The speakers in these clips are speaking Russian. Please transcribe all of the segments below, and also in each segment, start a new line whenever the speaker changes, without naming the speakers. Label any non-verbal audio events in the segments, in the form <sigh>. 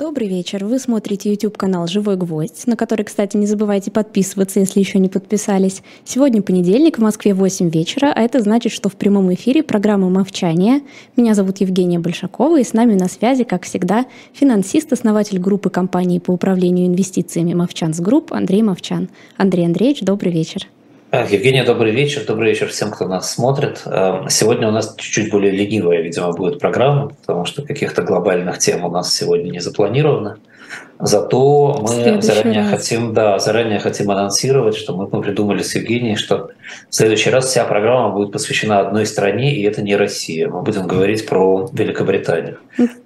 Добрый вечер. Вы смотрите YouTube-канал «Живой гвоздь», на который, кстати, не забывайте подписываться, если еще не подписались. Сегодня понедельник, в Москве 8 вечера, а это значит, что в прямом эфире программа «Мовчание». Меня зовут Евгения Большакова, и с нами на связи, как всегда, финансист, основатель группы компании по управлению инвестициями «Movchan's Group» Андрей Мовчан. Андрей Андреевич, добрый вечер.
Евгения, добрый вечер. Добрый вечер всем, кто нас смотрит. Эм, сегодня у нас чуть-чуть более ленивая, видимо, будет программа, потому что каких-то глобальных тем у нас сегодня не запланировано. Зато мы заранее раз. хотим, да, заранее хотим анонсировать, что мы, мы придумали с Евгенией, что в следующий раз вся программа будет посвящена одной стране, и это не Россия. Мы будем говорить про Великобританию.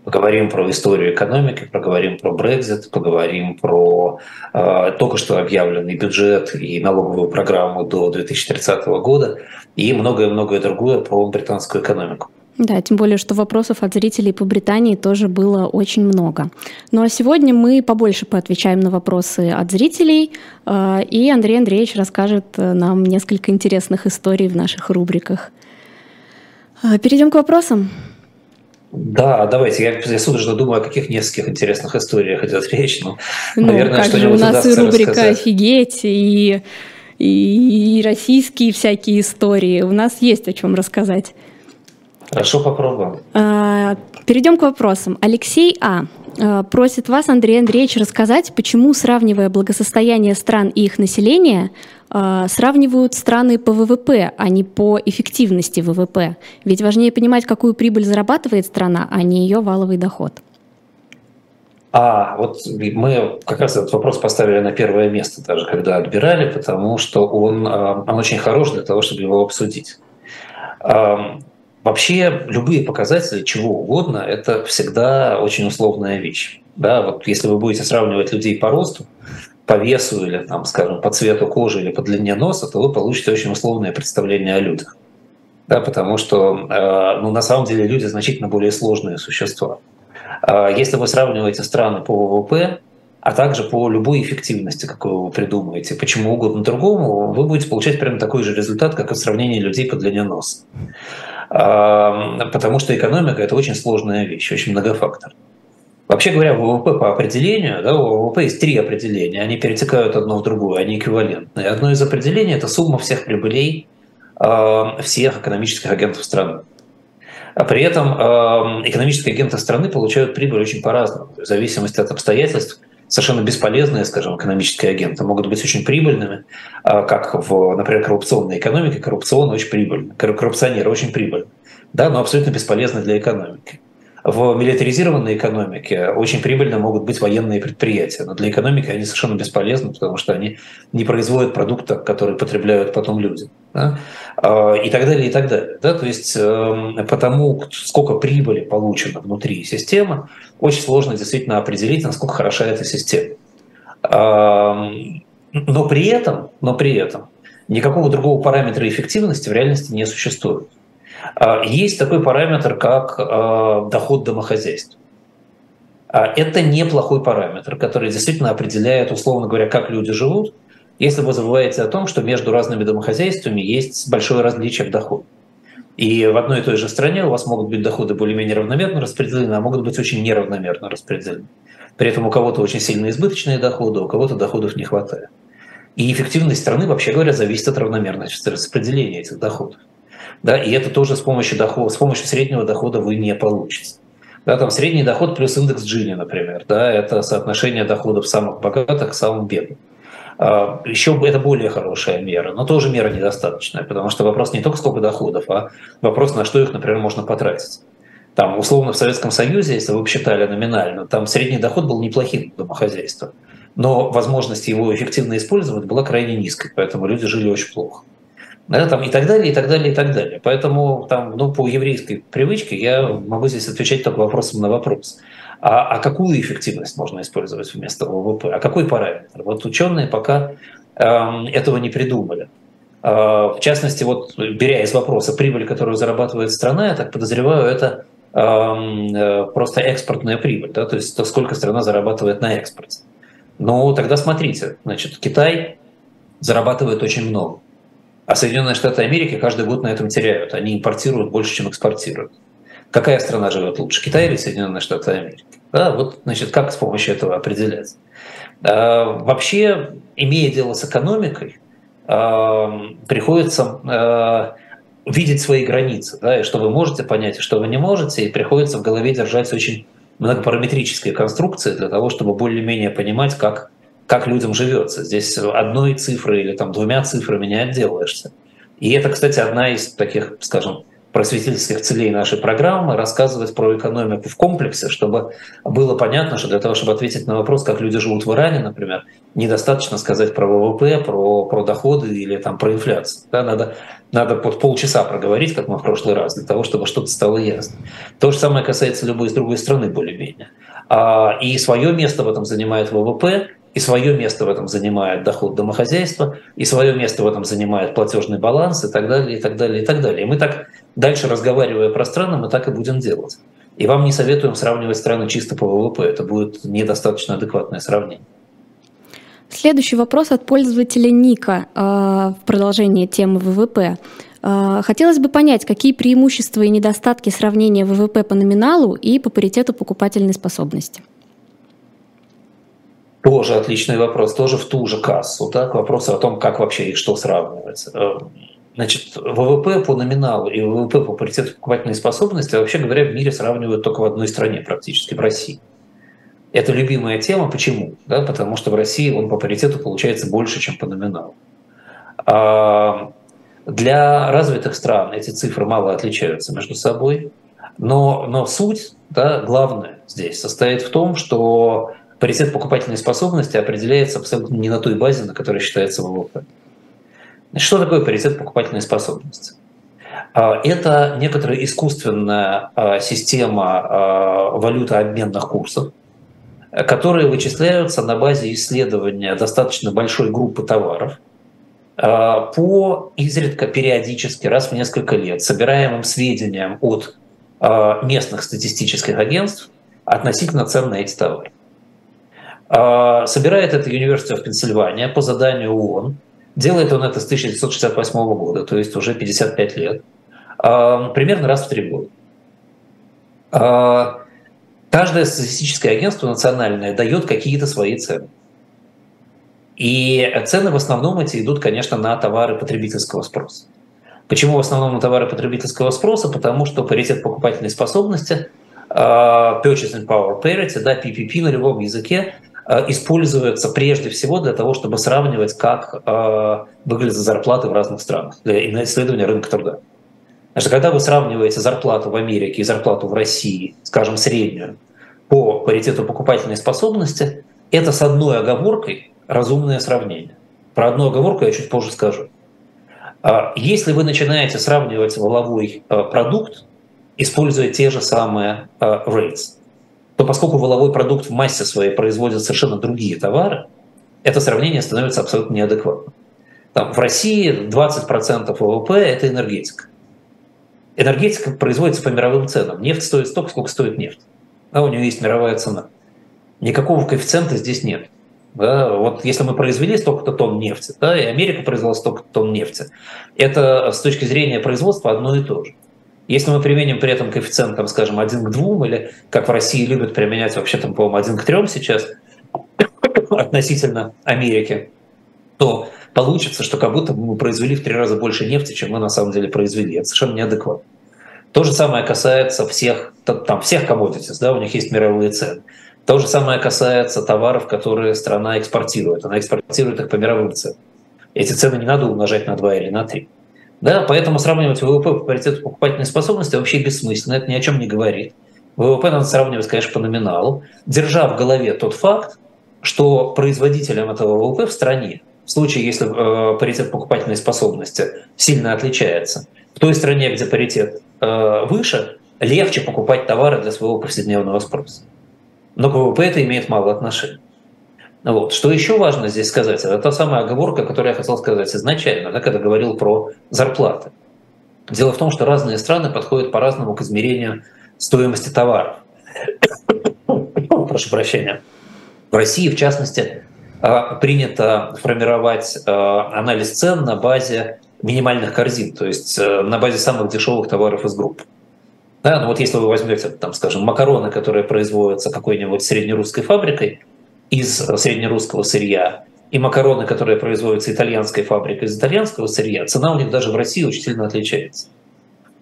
Поговорим про историю экономики, поговорим про Брекзит, поговорим про э, только что объявленный бюджет и налоговую программу до 2030 года и многое-многое другое про британскую экономику.
Да, тем более, что вопросов от зрителей по Британии тоже было очень много. Ну а сегодня мы побольше поотвечаем на вопросы от зрителей, э, и Андрей Андреевич расскажет э, нам несколько интересных историй в наших рубриках. Э, перейдем к вопросам.
Да, давайте. Я, я судорожно думаю, о каких нескольких интересных историях идет речь.
Ну, ну наверное, как же у нас и рубрика рассказать. «Офигеть», и, и, и российские всякие истории. У нас есть о чем рассказать.
Хорошо, попробуем.
А, перейдем к вопросам. Алексей А. а просит вас, Андрей Андреевич, рассказать, почему, сравнивая благосостояние стран и их население, а, сравнивают страны по ВВП, а не по эффективности ВВП. Ведь важнее понимать, какую прибыль зарабатывает страна, а не ее валовый доход.
А вот мы как раз этот вопрос поставили на первое место, даже когда отбирали, потому что он, он очень хорош для того, чтобы его обсудить. Вообще любые показатели чего угодно – это всегда очень условная вещь. Да, вот если вы будете сравнивать людей по росту, по весу или, там, скажем, по цвету кожи или по длине носа, то вы получите очень условное представление о людях. Да, потому что э, ну, на самом деле люди значительно более сложные существа. Э, если вы сравниваете страны по ВВП, а также по любой эффективности, какую вы придумаете, почему угодно другому, вы будете получать прямо такой же результат, как и сравнение людей по длине носа потому что экономика – это очень сложная вещь, очень многофакторная. Вообще говоря, ВВП по определению, да, у ВВП есть три определения, они перетекают одно в другое, они эквивалентны. Одно из определений – это сумма всех прибылей всех экономических агентов страны. А при этом экономические агенты страны получают прибыль очень по-разному, в зависимости от обстоятельств – совершенно бесполезные, скажем, экономические агенты могут быть очень прибыльными, а, как в, например, коррупционной экономике. Коррупцион очень прибыльный, коррупционеры очень прибыльны, да, но абсолютно бесполезны для экономики. В милитаризированной экономике очень прибыльно могут быть военные предприятия, но для экономики они совершенно бесполезны, потому что они не производят продукта, который потребляют потом люди. Да? А, и так далее, и так далее. Да? То есть эм, потому, сколько прибыли получено внутри системы, очень сложно действительно определить, насколько хороша эта система. Но при этом, но при этом никакого другого параметра эффективности в реальности не существует. А, есть такой параметр, как а, доход домохозяйства. А, это неплохой параметр, который действительно определяет, условно говоря, как люди живут, если вы забываете о том, что между разными домохозяйствами есть большое различие в доходе. И в одной и той же стране у вас могут быть доходы более-менее равномерно распределены, а могут быть очень неравномерно распределены. При этом у кого-то очень сильно избыточные доходы, у кого-то доходов не хватает. И эффективность страны, вообще говоря, зависит от равномерности распределения этих доходов. Да, и это тоже с помощью, дохода, с помощью среднего дохода вы не получите. Да, там средний доход плюс индекс Джини, например, да, это соотношение доходов самых богатых к самым бедным. А, Еще это более хорошая мера, но тоже мера недостаточная, потому что вопрос не только сколько доходов, а вопрос, на что их, например, можно потратить. Там, условно, в Советском Союзе, если вы посчитали номинально, там средний доход был неплохим домохозяйства, но возможность его эффективно использовать была крайне низкой, поэтому люди жили очень плохо да, там, и так далее, и так далее, и так далее. Поэтому там, ну, по еврейской привычке я могу здесь отвечать только вопросом на вопрос. А, а какую эффективность можно использовать вместо ВВП? А какой параметр? Вот ученые пока э, этого не придумали. Э, в частности, вот беря из вопроса прибыль, которую зарабатывает страна, я так подозреваю, это э, просто экспортная прибыль, да, то есть то, сколько страна зарабатывает на экспорте. Ну, тогда смотрите, значит, Китай зарабатывает очень много. А Соединенные Штаты Америки каждый год на этом теряют. Они импортируют больше, чем экспортируют. Какая страна живет лучше, Китай или Соединенные Штаты Америки? Да, вот, значит, как с помощью этого определять? А, вообще, имея дело с экономикой, а, приходится а, видеть свои границы, да, и что вы можете понять, и что вы не можете, и приходится в голове держать очень многопараметрические конструкции для того, чтобы более-менее понимать, как, как людям живется. Здесь одной цифрой или там двумя цифрами не отделаешься. И это, кстати, одна из таких, скажем, просветительских целей нашей программы рассказывать про экономику в комплексе, чтобы было понятно, что для того, чтобы ответить на вопрос, как люди живут в Иране, например, недостаточно сказать про ВВП, про, про доходы или там, про инфляцию. Да, надо, надо под полчаса проговорить, как мы в прошлый раз, для того, чтобы что-то стало ясно. То же самое касается любой из другой страны более-менее. А, и свое место в этом занимает ВВП, и свое место в этом занимает доход домохозяйства, и свое место в этом занимает платежный баланс и так далее, и так далее, и так далее. И мы так дальше разговаривая про страны, мы так и будем делать. И вам не советуем сравнивать страны чисто по ВВП, это будет недостаточно адекватное сравнение.
Следующий вопрос от пользователя Ника э, в продолжении темы ВВП. Э, хотелось бы понять, какие преимущества и недостатки сравнения ВВП по номиналу и по паритету покупательной способности.
Тоже отличный вопрос, тоже в ту же кассу, да, к вопросу о том, как вообще и что сравнивать. Э, значит, ВВП по номиналу и ВВП по паритету покупательной способности, вообще говоря, в мире сравнивают только в одной стране практически, в России. Это любимая тема. Почему? Да, потому что в России он по паритету получается больше, чем по номиналу. А для развитых стран эти цифры мало отличаются между собой. Но, но суть, да, главное здесь состоит в том, что паритет покупательной способности определяется абсолютно не на той базе, на которой считается ВВП. Что такое паритет покупательной способности? А, это некоторая искусственная а, система а, валютообменных курсов, которые вычисляются на базе исследования достаточно большой группы товаров по изредка периодически, раз в несколько лет, собираемым сведениям от местных статистических агентств относительно цен на эти товары. А, собирает это University of Pennsylvania по заданию ООН. Делает он это с 1968 года, то есть уже 55 лет. А, примерно раз в три года. А, каждое статистическое агентство национальное дает какие-то свои цены. И цены в основном эти идут, конечно, на товары потребительского спроса. Почему в основном на товары потребительского спроса? Потому что паритет покупательной способности, Purchasing Power Parity, да, PPP на любом языке, используется прежде всего для того, чтобы сравнивать, как э, выглядят зарплаты в разных странах, для исследования рынка труда. Потому когда вы сравниваете зарплату в Америке и зарплату в России, скажем, среднюю, по паритету покупательной способности, это с одной оговоркой разумное сравнение. Про одну оговорку я чуть позже скажу. А если вы начинаете сравнивать воловой э, продукт, используя те же самые rates, то поскольку воловой продукт в массе своей производит совершенно другие товары, это сравнение становится абсолютно неадекватным. Там, в России 20% ВВП – это энергетика. Энергетика производится по мировым ценам. Нефть стоит столько, сколько стоит нефть. Да, у нее есть мировая цена. Никакого коэффициента здесь нет. Да, вот если мы произвели столько-то тонн нефти, да, и Америка произвела столько-то тонн нефти, это с точки зрения производства одно и то же. Если мы применим при этом коэффициент, там, скажем, 1 к 2, или как в России любят применять вообще, там, по-моему, 1 к 3 сейчас, <coughs> относительно Америки, то получится, что как будто мы произвели в три раза больше нефти, чем мы на самом деле произвели. Это совершенно неадекватно. То же самое касается всех, там, всех commodities, да, у них есть мировые цены. То же самое касается товаров, которые страна экспортирует. Она экспортирует их по мировым ценам. Эти цены не надо умножать на 2 или на 3. Да, поэтому сравнивать ВВП по паритету покупательной способности вообще бессмысленно, это ни о чем не говорит. ВВП надо сравнивать, конечно, по номиналу, держа в голове тот факт, что производителям этого ВВП в стране, в случае, если э, паритет покупательной способности сильно отличается, в той стране, где паритет э, выше, легче покупать товары для своего повседневного спроса. Но к ВВП это имеет мало отношения. Вот. Что еще важно здесь сказать, это та самая оговорка, которую я хотел сказать изначально, да, когда говорил про зарплаты. Дело в том, что разные страны подходят по-разному к измерению стоимости товаров. <coughs> Прошу прощения. В России, в частности, а, принято формировать а, анализ цен на базе минимальных корзин, то есть э, на базе самых дешевых товаров из группы. Да, ну вот если вы возьмете, там, скажем, макароны, которые производятся какой-нибудь среднерусской фабрикой из среднерусского сырья, и макароны, которые производятся итальянской фабрикой из итальянского сырья, цена у них даже в России очень сильно отличается.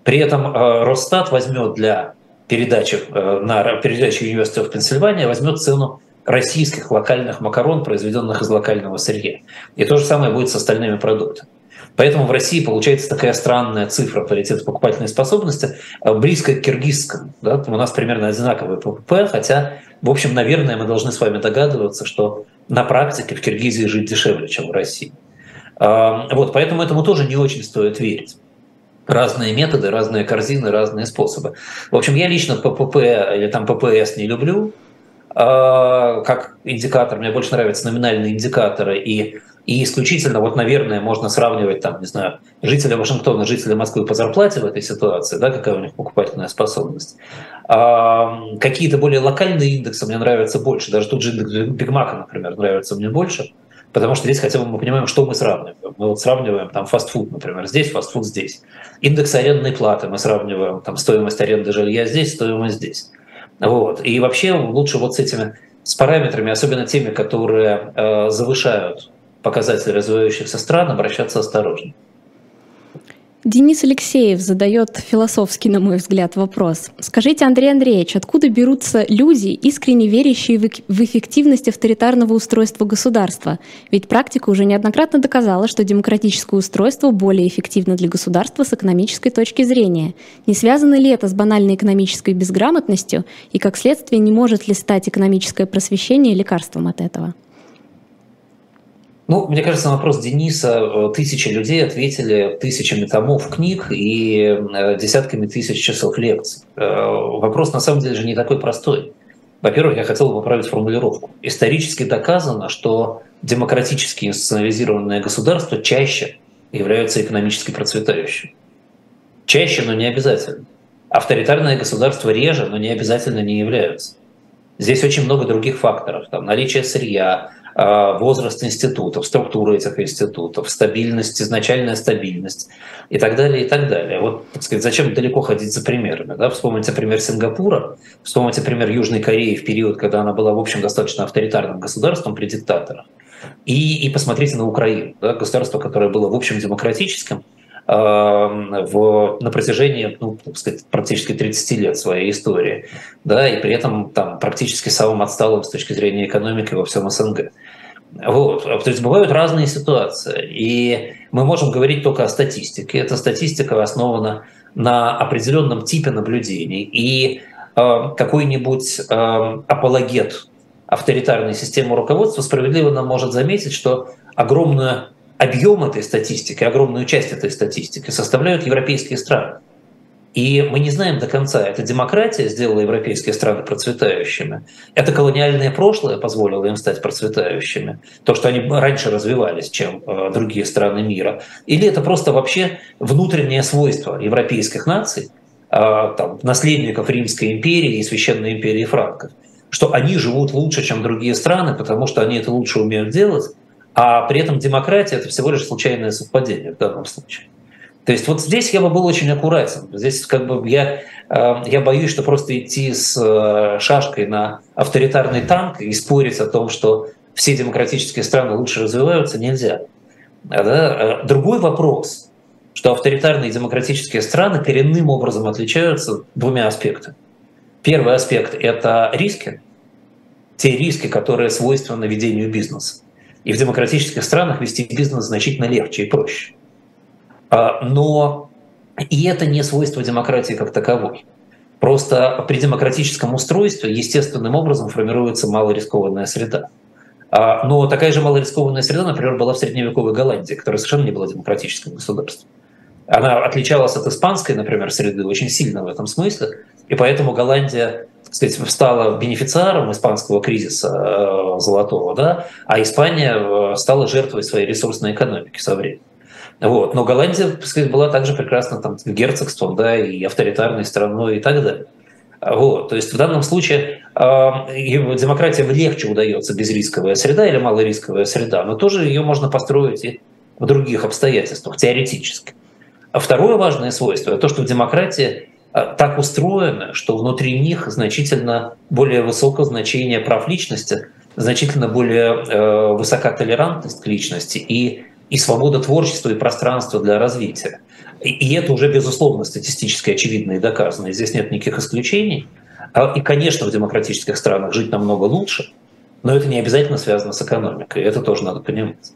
При этом э, Росстат возьмет для передачи э, на передаче University of Pennsylvania возьмет цену российских локальных макарон, произведенных из локального сырья. И то же самое будет с остальными продуктами. Поэтому в России получается такая странная цифра паритета покупательной способности, э, близкая к киргизскому. Да? У нас примерно одинаковый ППП, хотя, в общем, наверное, мы должны с вами догадываться, что на практике в Киргизии жить дешевле, чем в России. Вот, поэтому этому тоже не очень стоит верить разные методы, разные корзины, разные способы. В общем, я лично ППП или там ППС не люблю а, как индикатор. Мне больше нравятся номинальные индикаторы и и исключительно, вот, наверное, можно сравнивать, там, не знаю, жителя Вашингтона, жителя Москвы по зарплате в этой ситуации, да, какая у них покупательная способность. А, какие-то более локальные индексы мне нравятся больше. Даже тот же индекс Бигмака, например, нравится мне больше. Потому что здесь хотя бы мы понимаем, что мы сравниваем. Мы вот сравниваем там фастфуд, например, здесь, фастфуд здесь. Индекс арендной платы мы сравниваем, там стоимость аренды жилья здесь, стоимость здесь. Вот. И вообще лучше вот с этими с параметрами, особенно теми, которые э, завышают показатели развивающихся стран, обращаться осторожно.
Денис Алексеев задает философский, на мой взгляд, вопрос. Скажите, Андрей Андреевич, откуда берутся люди, искренне верящие в эффективность авторитарного устройства государства? Ведь практика уже неоднократно доказала, что демократическое устройство более эффективно для государства с экономической точки зрения. Не связано ли это с банальной экономической безграмотностью и, как следствие, не может ли стать экономическое просвещение лекарством от этого?
Ну, мне кажется, на вопрос Дениса э, тысячи людей ответили тысячами томов книг и э, десятками тысяч часов лекций. Э, вопрос на самом деле же не такой простой. Во-первых, я хотел бы поправить формулировку. Исторически доказано, что демократически институционализированное государство чаще являются экономически процветающим. Чаще, но не обязательно. Авторитарное государство реже, но не обязательно не являются. Здесь очень много других факторов. Там, наличие сырья, возраст институтов, структура этих институтов, стабильность, изначальная стабильность и так далее, и так далее. Вот, так сказать, зачем далеко ходить за примерами? Да? Вспомните пример Сингапура, вспомните пример Южной Кореи в период, когда она была, в общем, достаточно авторитарным государством при диктаторах. И, и посмотрите на Украину, да? государство, которое было, в общем, демократическим, в, на протяжении, ну, так сказать, практически 30 лет своей истории, да, и при этом там практически самым отсталым с точки зрения экономики во всем СНГ. Вот. То есть бывают разные ситуации, и мы можем говорить только о статистике. Эта статистика основана на определенном типе наблюдений, и э, какой-нибудь э, апологет авторитарной системы руководства справедливо нам может заметить, что огромную объем этой статистики, огромную часть этой статистики составляют европейские страны. И мы не знаем до конца, это демократия сделала европейские страны процветающими, это колониальное прошлое позволило им стать процветающими, то, что они раньше развивались, чем э, другие страны мира, или это просто вообще внутреннее свойство европейских наций, э, там, наследников Римской империи и Священной империи франков, что они живут лучше, чем другие страны, потому что они это лучше умеют делать, а при этом демократия – это всего лишь случайное совпадение в данном случае. То есть вот здесь я бы был очень аккуратен. Здесь как бы я, э, я боюсь, что просто идти с э, шашкой на авторитарный танк и спорить о том, что все демократические страны лучше развиваются, нельзя. Да? Э, другой вопрос, что авторитарные и демократические страны коренным образом отличаются двумя аспектами. Первый аспект – это риски, те риски, которые свойственны ведению бизнеса. И в демократических странах вести бизнес значительно легче и проще. А, но и это не свойство демократии как таковой. Просто при демократическом устройстве естественным образом формируется малорискованная среда. А, но такая же малорискованная среда, например, была в средневековой Голландии, которая совершенно не была демократическим государством. Она отличалась от испанской, например, среды очень сильно в этом смысле, и поэтому Голландия так сказать, стала бенефициаром испанского кризиса э, золотого, да, а Испания э, стала жертвой своей ресурсной экономики со временем. Вот. Но Голландия, так сказать, была также прекрасно там, герцогством, да, и авторитарной страной и так далее. Вот. То есть в данном случае э, демократия легче удается безрисковая среда или малорисковая среда, но тоже ее можно построить и в других обстоятельствах, теоретически. А второе важное свойство – то, что в демократии так устроены, что внутри них значительно более высокое значение прав личности, значительно более э, высока толерантность к личности и, и свобода творчества и пространства для развития. И, и это уже, безусловно, статистически очевидно и доказано. И здесь нет никаких исключений. А, и, конечно, в демократических странах жить намного лучше, но это не обязательно связано с экономикой. Это тоже надо понимать.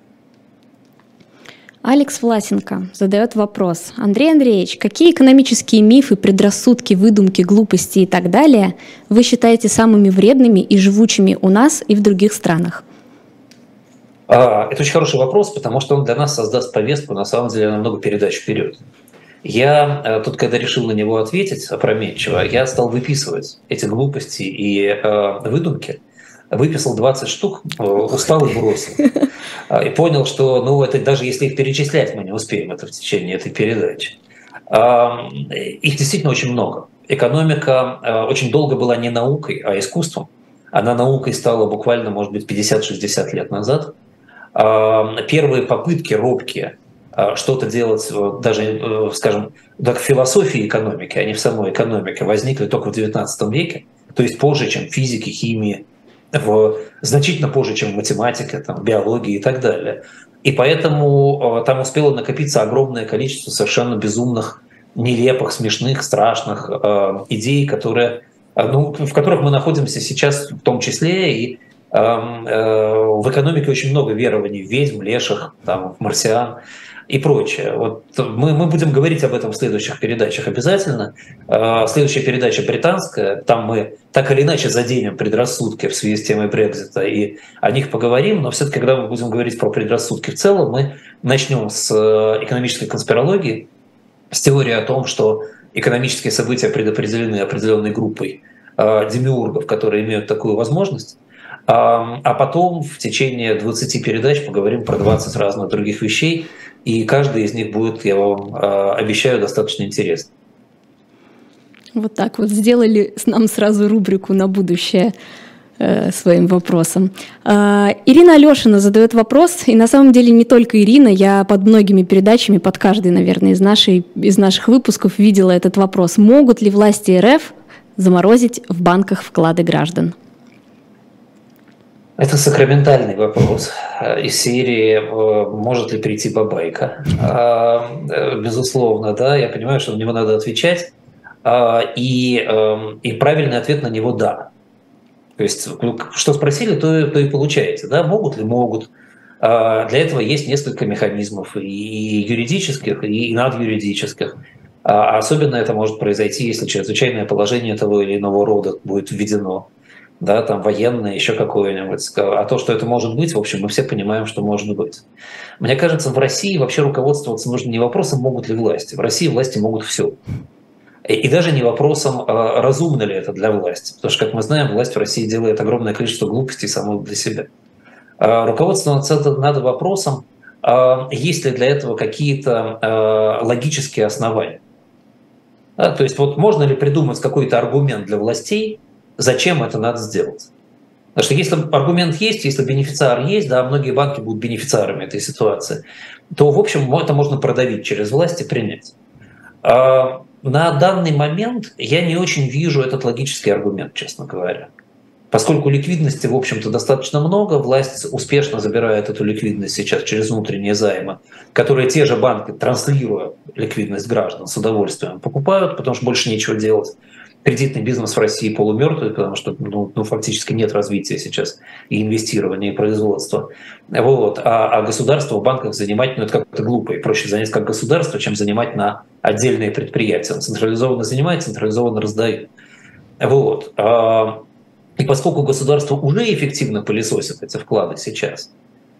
Алекс Власенко задает вопрос. Андрей Андреевич, какие экономические мифы, предрассудки, выдумки, глупости и так далее вы считаете самыми вредными и живучими у нас и в других странах?
А, это очень хороший вопрос, потому что он для нас создаст повестку, на самом деле, на много передач вперед. Я э, тут, когда решил на него ответить опрометчиво, я стал выписывать эти глупости и э, выдумки – выписал 20 штук, э, устал и бросил. А, и понял, что ну, это, даже если их перечислять, мы не успеем это в течение этой передачи. Их действительно очень много. Экономика э, очень долго была не наукой, а искусством. Она наукой стала буквально, может быть, 50-60 лет назад. Первые попытки робкие что-то делать, э, даже, скажем, так в философии экономики, а не в самой экономике, возникли только в XIX веке, то есть позже, чем физики, химии, в, значительно позже, чем в математике, там, биологии и так далее. И поэтому э, там успело накопиться огромное количество совершенно безумных, нелепых, смешных, страшных э, идей, которые, э, ну, в которых мы находимся сейчас в том числе. И э, э, в экономике очень много верований в ведьм, леших, там, в марсиан и прочее. Вот мы, мы будем говорить об этом в следующих передачах обязательно. А, следующая передача британская, там мы так или иначе заденем предрассудки в связи с темой Брекзита и о них поговорим, но все-таки, когда мы будем говорить про предрассудки в целом, мы начнем с э, экономической конспирологии, с теории о том, что экономические события предопределены определенной группой э, демиургов, которые имеют такую возможность, а потом в течение 20 передач поговорим про 20 разных других вещей, и каждый из них будет, я вам а, обещаю, достаточно интересным.
Вот так вот сделали нам сразу рубрику на будущее э, своим вопросом. Э, Ирина Алешина задает вопрос, и на самом деле не только Ирина, я под многими передачами, под каждой, наверное, из, нашей, из наших выпусков видела этот вопрос. Могут ли власти РФ заморозить в банках вклады граждан?
Это сакраментальный вопрос из серии э, «Может ли прийти бабайка?». А, э, безусловно, да, я понимаю, что на него надо отвечать, а, и, эм, и правильный ответ на него «да». То есть, ну, что спросили, то, то и получаете. Да? Могут ли? Могут. А, для этого есть несколько механизмов и юридических, и надюридических. Особенно это может произойти, если чрезвычайное положение того или иного рода будет введено да, там военное, еще какое-нибудь. А то, что это может быть, в общем, мы все понимаем, что может быть. Мне кажется, в России вообще руководствоваться нужно не вопросом, могут ли власти. В России власти могут все. И даже не вопросом, а разумно ли это для власти. Потому что, как мы знаем, власть в России делает огромное количество глупостей самой для себя. А руководствоваться надо вопросом, а есть ли для этого какие-то логические основания. То есть вот можно ли придумать какой-то аргумент для властей, зачем это надо сделать. Потому что если аргумент есть, если бенефициар есть, да, многие банки будут бенефициарами этой ситуации, то, в общем, это можно продавить через власть и принять. А на данный момент я не очень вижу этот логический аргумент, честно говоря. Поскольку ликвидности, в общем-то, достаточно много, власть успешно забирает эту ликвидность сейчас через внутренние займы, которые те же банки, транслируя ликвидность граждан с удовольствием, покупают, потому что больше нечего делать кредитный бизнес в России полумертвый, потому что ну, ну, фактически нет развития сейчас и инвестирования, и производства. Вот. А, а государство в банках занимать, ну это как-то глупо, и проще занять как государство, чем занимать на отдельные предприятия. Он централизованно занимает, централизованно раздает. Вот. А, и поскольку государство уже эффективно пылесосит эти вклады сейчас,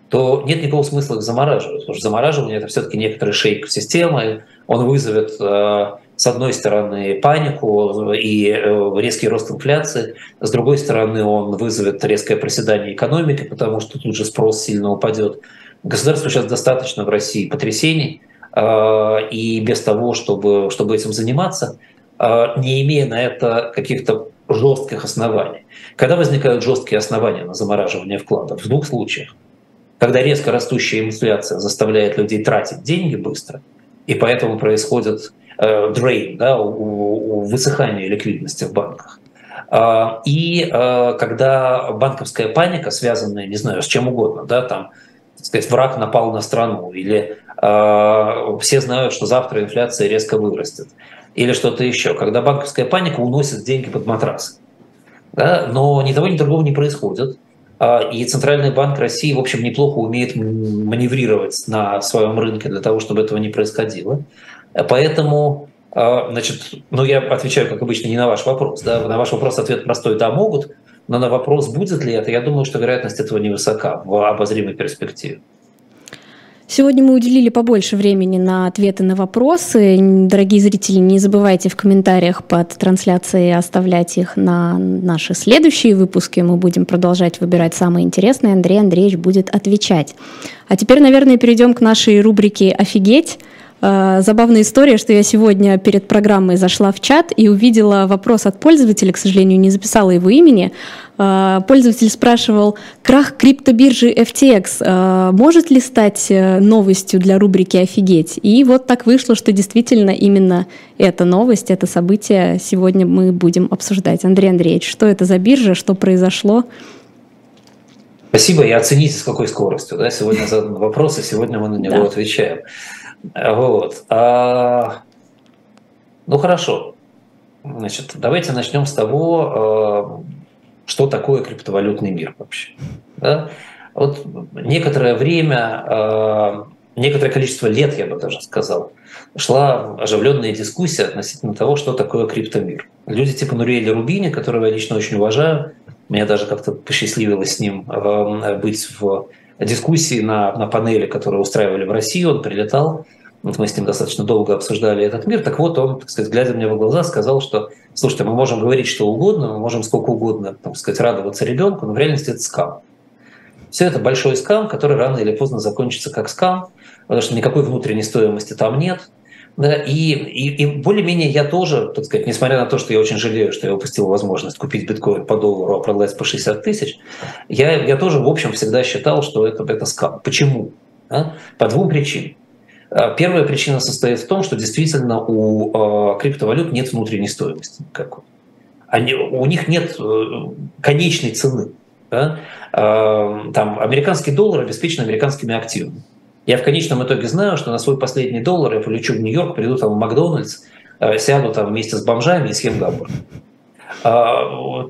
то нет никакого смысла их замораживать, потому что замораживание – это все-таки некоторый шейк системы, он вызовет а, с одной стороны, панику и э, резкий рост инфляции, с другой стороны, он вызовет резкое проседание экономики, потому что тут же спрос сильно упадет. Государству сейчас достаточно в России потрясений, э, и без того, чтобы, чтобы этим заниматься, э, не имея на это каких-то жестких оснований. Когда возникают жесткие основания на замораживание вкладов? В двух случаях. Когда резко растущая инфляция заставляет людей тратить деньги быстро, и поэтому происходит drain, да, у, высыхания ликвидности в банках. А, и когда банковская паника, связанная, не знаю, с чем угодно, да, там, так сказать, враг напал на страну, или все знают, что завтра инфляция резко вырастет, или что-то еще, когда банковская паника уносит деньги под матрас. Да, но ни того, ни другого не происходит. А, и Центральный банк России, в общем, неплохо умеет маневрировать на своем рынке для того, чтобы этого не происходило. Поэтому, а, значит, ну я отвечаю, как обычно, не на ваш вопрос. Да? На ваш вопрос ответ простой – да, могут. Но на вопрос, будет ли это, я думаю, что вероятность этого невысока в обозримой перспективе.
Сегодня мы уделили побольше времени на ответы на вопросы. Дорогие зрители, не забывайте в комментариях под трансляцией оставлять их на наши следующие выпуски. Мы будем продолжать выбирать самые интересные. Андрей Андреевич будет отвечать. А теперь, наверное, перейдем к нашей рубрике «Офигеть». Э, забавная история, что я сегодня перед программой зашла в чат и увидела вопрос от пользователя, к сожалению, не записала его имени. Э, пользователь спрашивал, крах криптобиржи FTX э, может ли стать новостью для рубрики «Офигеть?» И вот так вышло, что действительно именно эта новость, это событие сегодня мы будем обсуждать. Андрей Андреевич, что это за биржа, что произошло?
Спасибо, и оцените, с какой скоростью. Да? Сегодня задан вопрос, и сегодня мы на него да. отвечаем. Вот. А, ну хорошо. Значит, давайте начнем с того, а, что такое криптовалютный мир вообще. Да? Вот некоторое время, а, некоторое количество лет, я бы даже сказал, шла оживленная дискуссия относительно того, что такое криптомир. Люди типа Нуриэля Рубини, которого я лично очень уважаю, мне даже как-то посчастливилось с ним быть в дискуссии на, на панели, которую устраивали в России, он прилетал, мы с ним достаточно долго обсуждали этот мир, так вот он, так сказать, глядя мне в глаза, сказал, что, слушайте, мы можем говорить что угодно, мы можем сколько угодно, так сказать, радоваться ребенку, но в реальности это скам. Все это большой скам, который рано или поздно закончится как скам, потому что никакой внутренней стоимости там нет. Да, и, и, и более-менее я тоже, так сказать, несмотря на то, что я очень жалею, что я упустил возможность купить биткоин по доллару, а продать по 60 тысяч, я, я тоже, в общем, всегда считал, что это, это скам. Почему? Да? По двум причинам. А, первая причина состоит в том, что действительно у э, криптовалют нет внутренней стоимости никакой. Они, у них нет э, конечной цены. Да? Э, там американский доллар обеспечен американскими активами. Я в конечном итоге знаю, что на свой последний доллар я полечу в Нью-Йорк, приду там в Макдональдс, э, сяду там вместе с бомжами и съем гамбургер.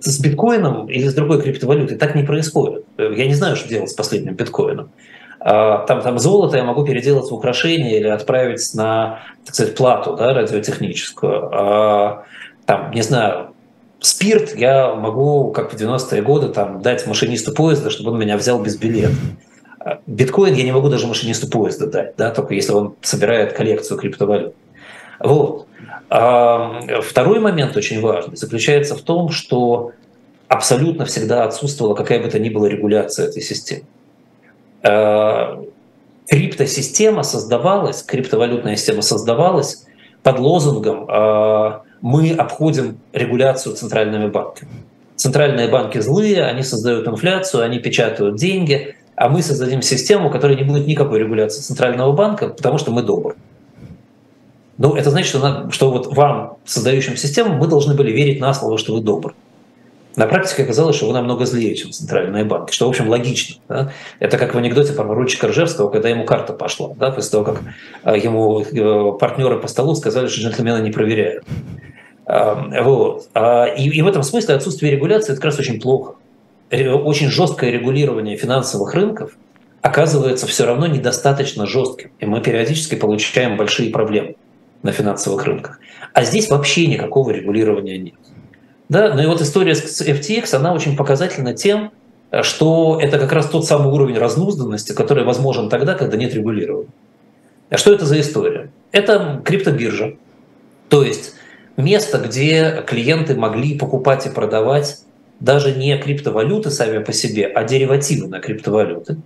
С биткоином или с другой криптовалютой так не происходит. Я не знаю, что делать с последним биткоином. А, там, там золото я могу переделать в украшение или отправить на, так сказать, плату да, радиотехническую. А, там, не знаю, спирт я могу, как в 90-е годы, там, дать машинисту поезда, чтобы он меня взял без билета. А, биткоин я не могу даже машинисту поезда дать, да, только если он собирает коллекцию криптовалют. Вот. А второй момент очень важный заключается в том, что абсолютно всегда отсутствовала какая бы то ни была регуляция этой системы. Э, криптосистема создавалась, криптовалютная система создавалась под лозунгом э, «мы обходим регуляцию центральными банками». Центральные банки злые, они создают инфляцию, они печатают деньги, а мы создадим систему, которая не будет никакой регуляции центрального банка, потому что мы добры. Ну, это значит, что, что вот вам, создающим систему, мы должны были верить на слово, что вы добры. На практике оказалось, что вы намного злее, чем центральные банки, что, в общем, логично. Да? Это как в анекдоте про поручика Ржевского, когда ему карта пошла, да, после того, как а, ему э, партнеры по столу сказали, что джентльмены не проверяют. Вот. А, и, и в этом смысле отсутствие регуляции – это как раз очень плохо. Очень жесткое регулирование финансовых рынков оказывается все равно недостаточно жестким, и мы периодически получаем большие проблемы на финансовых рынках. А здесь вообще никакого регулирования нет. Да? Ну и вот история с FTX, она очень показательна тем, что это как раз тот самый уровень разнузданности, который возможен тогда, когда нет регулирования. А что это за история? Это криптобиржа, то есть место, где клиенты могли покупать и продавать даже не криптовалюты сами по себе, а деривативы на криптовалюты.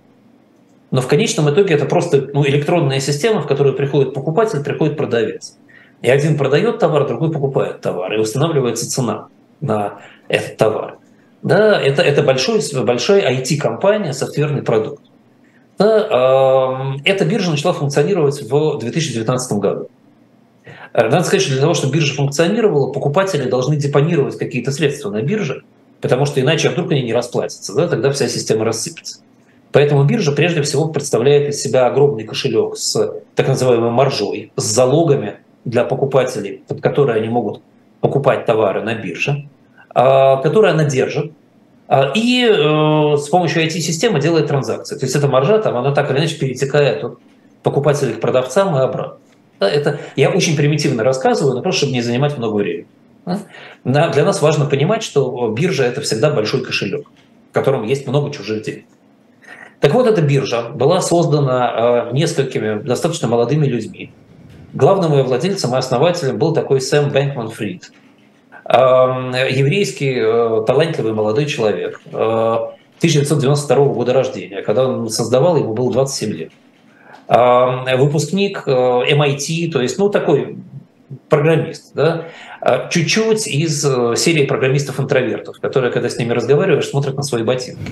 Но в конечном итоге это просто ну, электронная система, в которую приходит покупатель, приходит продавец. И один продает товар, другой покупает товар, и устанавливается цена на этот товар. Да, это, это большой, большая IT-компания, софтверный продукт. Да, э, эта биржа начала функционировать в 2019 году. Надо сказать, что для того, чтобы биржа функционировала, покупатели должны депонировать какие-то средства на бирже, потому что иначе вдруг они не расплатятся, да, тогда вся система рассыпется. Поэтому биржа прежде всего представляет из себя огромный кошелек с так называемой маржой, с залогами для покупателей, под которые они могут покупать товары на бирже, а, которые она держит, а, и э, с помощью IT-системы делает транзакции. То есть эта маржа, там, она так или иначе перетекает от покупателей к продавцам и обратно. Это я очень примитивно рассказываю, но просто чтобы не занимать много времени. Для нас важно понимать, что биржа – это всегда большой кошелек, в котором есть много чужих денег. Так вот, эта биржа была создана э, несколькими достаточно молодыми людьми. Главным ее владельцем и основателем был такой Сэм Бэнкман Фрид. Эм, еврейский э, талантливый молодой человек, 1992 э, года рождения. Когда он создавал, ему было 27 лет. Эм, выпускник MIT, то есть, ну, такой программист, да, чуть-чуть из серии программистов-интровертов, которые, когда с ними разговариваешь, смотрят на свои ботинки.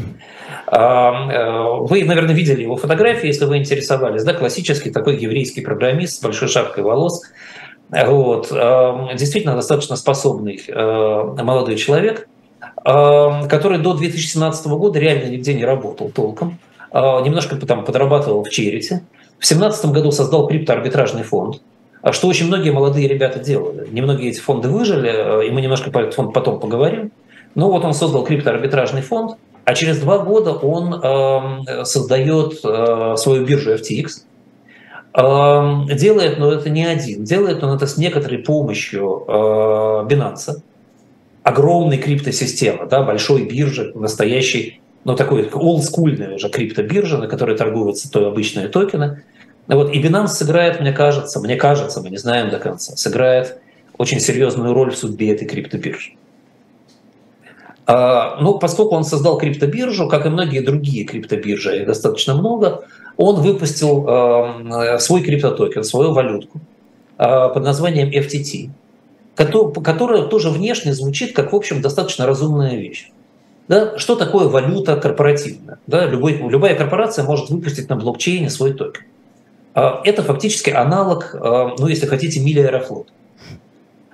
Э, вы, наверное, видели его фотографии, если вы интересовались. Да, классический такой еврейский программист с большой шапкой волос. Вот. Действительно достаточно способный э, молодой человек, который до 2017 года реально нигде не работал толком. Немножко там подрабатывал в Черите. В 2017 году создал криптоарбитражный фонд, что очень многие молодые ребята делали. Немногие эти фонды выжили, э, и мы немножко по этот фонд потом поговорим. Но вот он создал криптоарбитражный фонд – а через два года он э, создает э, свою биржу FTX. Э, делает, но это не один, делает он это с некоторой помощью э, Binance. Огромной криптосистемы, да, большой биржи, настоящей, ну такой олдскульная уже криптобиржа, на которой торгуются то обычные токены. Вот, и Binance сыграет, мне кажется, мне кажется, мы не знаем до конца, сыграет очень серьезную роль в судьбе этой криптобиржи. А, ну, поскольку он создал криптобиржу, как и многие другие криптобиржи, их достаточно много, он выпустил а, свой криптотокен, свою валютку а, под названием FTT, которая тоже внешне звучит как, в общем, достаточно разумная вещь. Да? Что такое валюта корпоративная? Да? Любой, любая корпорация может выпустить на блокчейне свой токен. Это фактически аналог, ну, если хотите, мили Аэрофлот.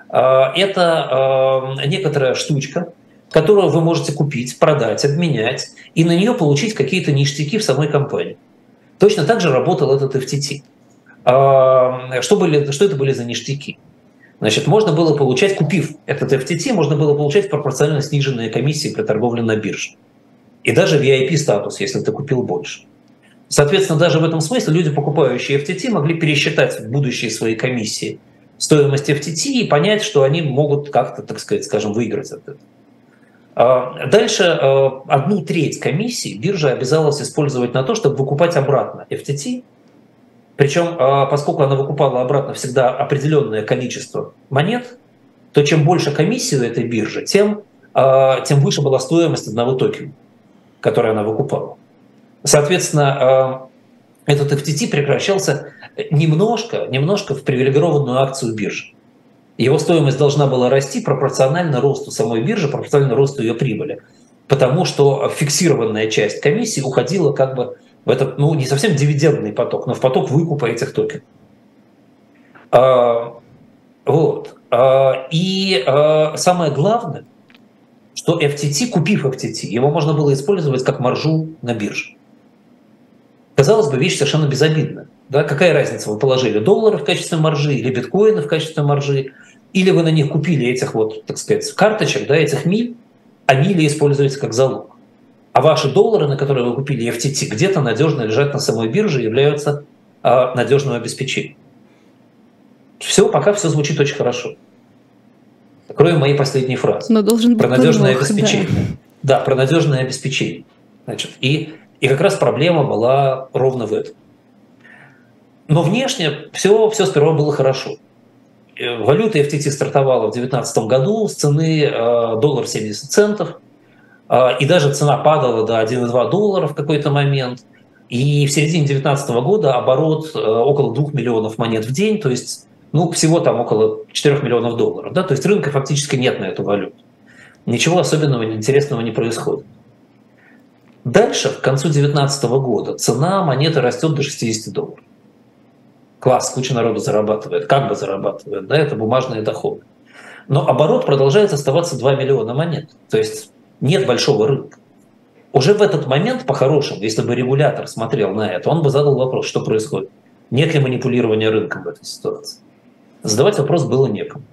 Это некоторая штучка, которую вы можете купить, продать, обменять и на нее получить какие-то ништяки в самой компании. Точно так же работал этот FTT. А, что, были, что это были за ништяки? Значит, можно было получать, купив этот FTT, можно было получать пропорционально сниженные комиссии при торговле на бирже. И даже VIP-статус, если ты купил больше. Соответственно, даже в этом смысле люди, покупающие FTT, могли пересчитать будущие свои комиссии стоимость FTT и понять, что они могут как-то, так сказать, скажем, выиграть от этого. А, дальше а, одну треть комиссии биржа обязалась использовать на то, чтобы выкупать обратно FTT. Причем, а, поскольку она выкупала обратно всегда определенное количество монет, то чем больше комиссии у этой биржи, тем, тем выше была стоимость одного токена, который она выкупала. Соответственно, этот FTT прекращался немножко, немножко в привилегированную акцию биржи его стоимость должна была расти пропорционально росту самой биржи, пропорционально росту ее прибыли. Потому что фиксированная часть комиссии уходила как бы в этот, ну, не совсем дивидендный поток, но в поток выкупа этих токенов. А, вот. А, и а, самое главное, что FTT, купив FTT, его можно было использовать как маржу на бирже. Казалось бы, вещь совершенно безобидная. Да? Какая разница, вы положили доллары в качестве маржи или биткоины в качестве маржи, или вы на них купили этих вот, так сказать, карточек, да, этих миль, а мили используются как залог. А ваши доллары, на которые вы купили FTT, где-то надежно лежат на самой бирже и являются а, надежным обеспечением. Все, пока все звучит очень хорошо. Откроем мои последние фразы.
Но должен
про надежное подвох, обеспечение. Да. да, про надежное обеспечение. Значит, и, и как раз проблема была ровно в этом. Но внешне все, все сперва было хорошо. Э, валюта FTT стартовала в 2019 году с цены э, доллар 70 центов, э, и даже цена падала до 1,2 доллара в какой-то момент. И в середине 2019 года оборот около 2 миллионов монет в день, то есть ну, всего там около 4 миллионов долларов. Да? То есть рынка фактически нет на эту валюту. Ничего особенного, интересного не происходит. Дальше, к концу 2019 года, цена монеты растет до 60 долларов класс, куча народу зарабатывает, как бы зарабатывает, да, это бумажные доходы. Но оборот продолжает оставаться 2 миллиона монет. То есть нет большого рынка. Уже в этот момент, по-хорошему, если бы регулятор смотрел на это, он бы задал вопрос, что происходит. Нет ли манипулирования рынком в этой ситуации? Задавать вопрос было некому.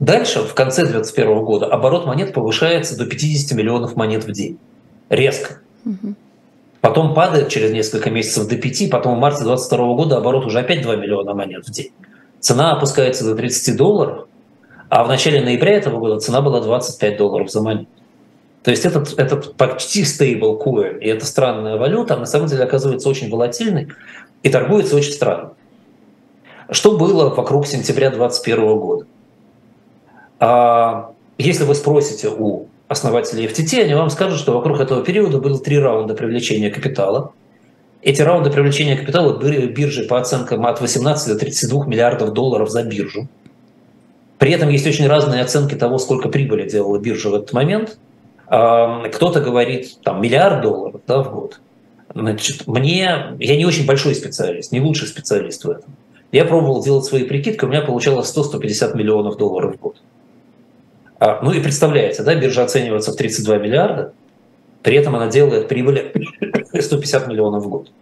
Дальше, в конце 2021 года, оборот монет повышается до 50 миллионов монет в день. Резко. Потом падает через несколько месяцев до 5, потом в марте 2022 года оборот уже опять 2 миллиона монет в день. Цена опускается до 30 долларов, а в начале ноября этого года цена была 25 долларов за монету. То есть этот, этот почти стейбл коин и эта странная валюта на самом деле оказывается очень волатильной и торгуется очень странно. Что было вокруг сентября 2021 года? А, если вы спросите у основателей FTT, они вам скажут, что вокруг этого периода было три раунда привлечения капитала. Эти раунды привлечения капитала были биржи по оценкам от 18 до 32 миллиардов долларов за биржу. При этом есть очень разные оценки того, сколько прибыли делала биржа в этот момент – кто-то говорит там миллиард долларов да, в год. Значит, мне, я не очень большой специалист, не лучший специалист в этом. Я пробовал делать свои прикидки, у меня получалось 100-150 миллионов долларов в год. А, ну и представляете, да, биржа оценивается в 32 миллиарда, при этом она делает прибыли <coughs> 150 миллионов в год.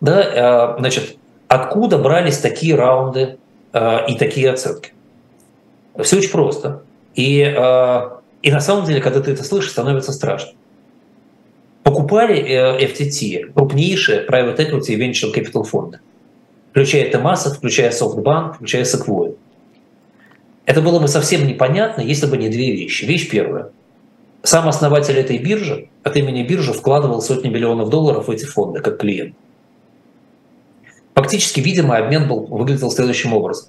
Да, а, значит, откуда брались такие раунды а, и такие оценки? Все очень просто. И и на самом деле, когда ты это слышишь, становится страшно. Покупали э, FTT крупнейшие private equity и venture capital фонды, включая Темаса, включая SoftBank, включая Sequoia. Это было бы совсем непонятно, если бы не две вещи. Вещь первая. Сам основатель этой биржи от имени биржи вкладывал сотни миллионов долларов в эти фонды как клиент. Фактически, видимо, обмен был, выглядел следующим образом.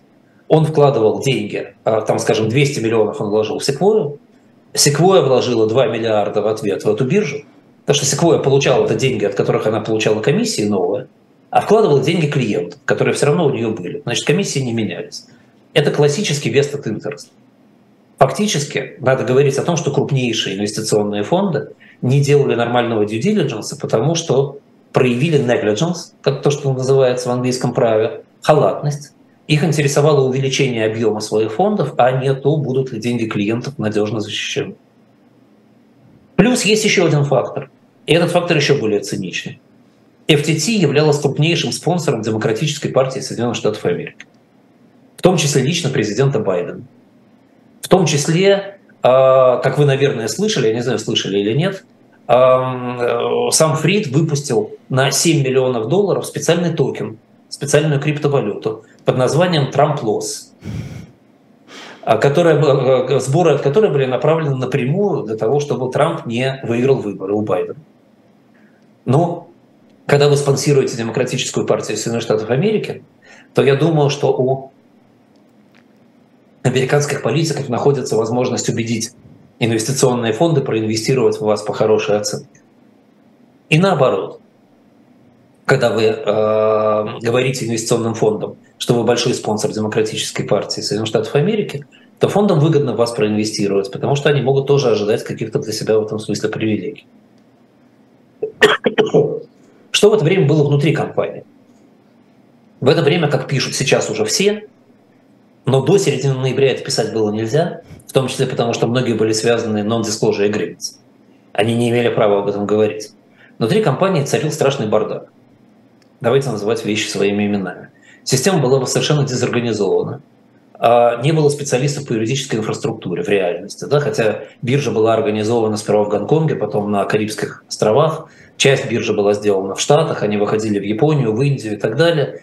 Он вкладывал деньги, а, там, скажем, 200 миллионов он вложил в Sequoia, Секвоя вложила 2 миллиарда в ответ в эту биржу, потому что Секвоя получала это деньги, от которых она получала комиссии новые, а вкладывала деньги клиентов, которые все равно у нее были. Значит, комиссии не менялись. Это классический vested interest. Фактически надо говорить о том, что крупнейшие инвестиционные фонды не делали нормального due diligence, потому что проявили negligence, как то, что называется в английском праве, халатность, их интересовало увеличение объема своих фондов, а не то, будут ли деньги клиентов надежно защищены. Плюс есть еще один фактор. И этот фактор еще более циничный. FTT являлась крупнейшим спонсором Демократической партии Соединенных Штатов Америки. Том числе лично президента Байдена. В том числе, а, как вы, наверное, слышали, я не знаю, слышали или нет, а, сам Фрид выпустил на 7 миллионов долларов специальный токен, специальную криптовалюту под названием Trump Lose, а, которая, э, сборы от которой были направлены напрямую для того, чтобы Трамп не выиграл выборы у Байдена. Но когда вы спонсируете Демократическую партию Соединенных Штатов Америки, то я думаю, что у американских политиков находится возможность убедить инвестиционные фонды проинвестировать в вас по хорошей оценке. И наоборот, когда вы э, говорите инвестиционным фондам, что вы большой спонсор демократической партии Соединенных Штатов Америки, то фондам выгодно вас проинвестировать, потому что они могут тоже ожидать каких-то для себя в этом смысле привилегий. Что в это время было внутри компании? В это время, как пишут сейчас уже все, но до середины ноября это писать было нельзя, в том числе потому, что многие были связаны non-disclosure agreements. Они не имели права об этом говорить. Внутри компании царил страшный бардак. Давайте называть вещи своими именами. Система была бы совершенно дезорганизована. А не было специалистов по юридической инфраструктуре в реальности. Да? Хотя биржа была организована сперва в Гонконге, потом на Карибских островах. Часть биржи была сделана в Штатах, они выходили в Японию, в Индию и так далее.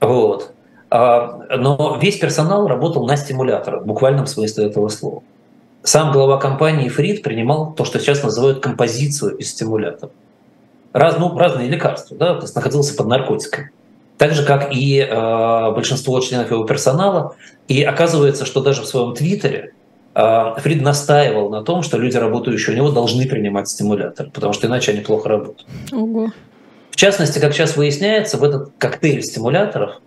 Вот. А, но весь персонал работал на стимуляторах, в буквальном смысле этого слова. Сам глава компании Фрид принимал то, что сейчас называют композицию из стимуляторов раз, ну, разные лекарства, да, то есть находился под наркотиками. Так же, как и э, большинство членов его персонала. И оказывается, что даже в своем твиттере э, Фрид настаивал на том, что люди, работающие у него, должны принимать стимулятор, потому что иначе они плохо работают. Ого. В частности, как сейчас выясняется, в этот коктейль стимуляторов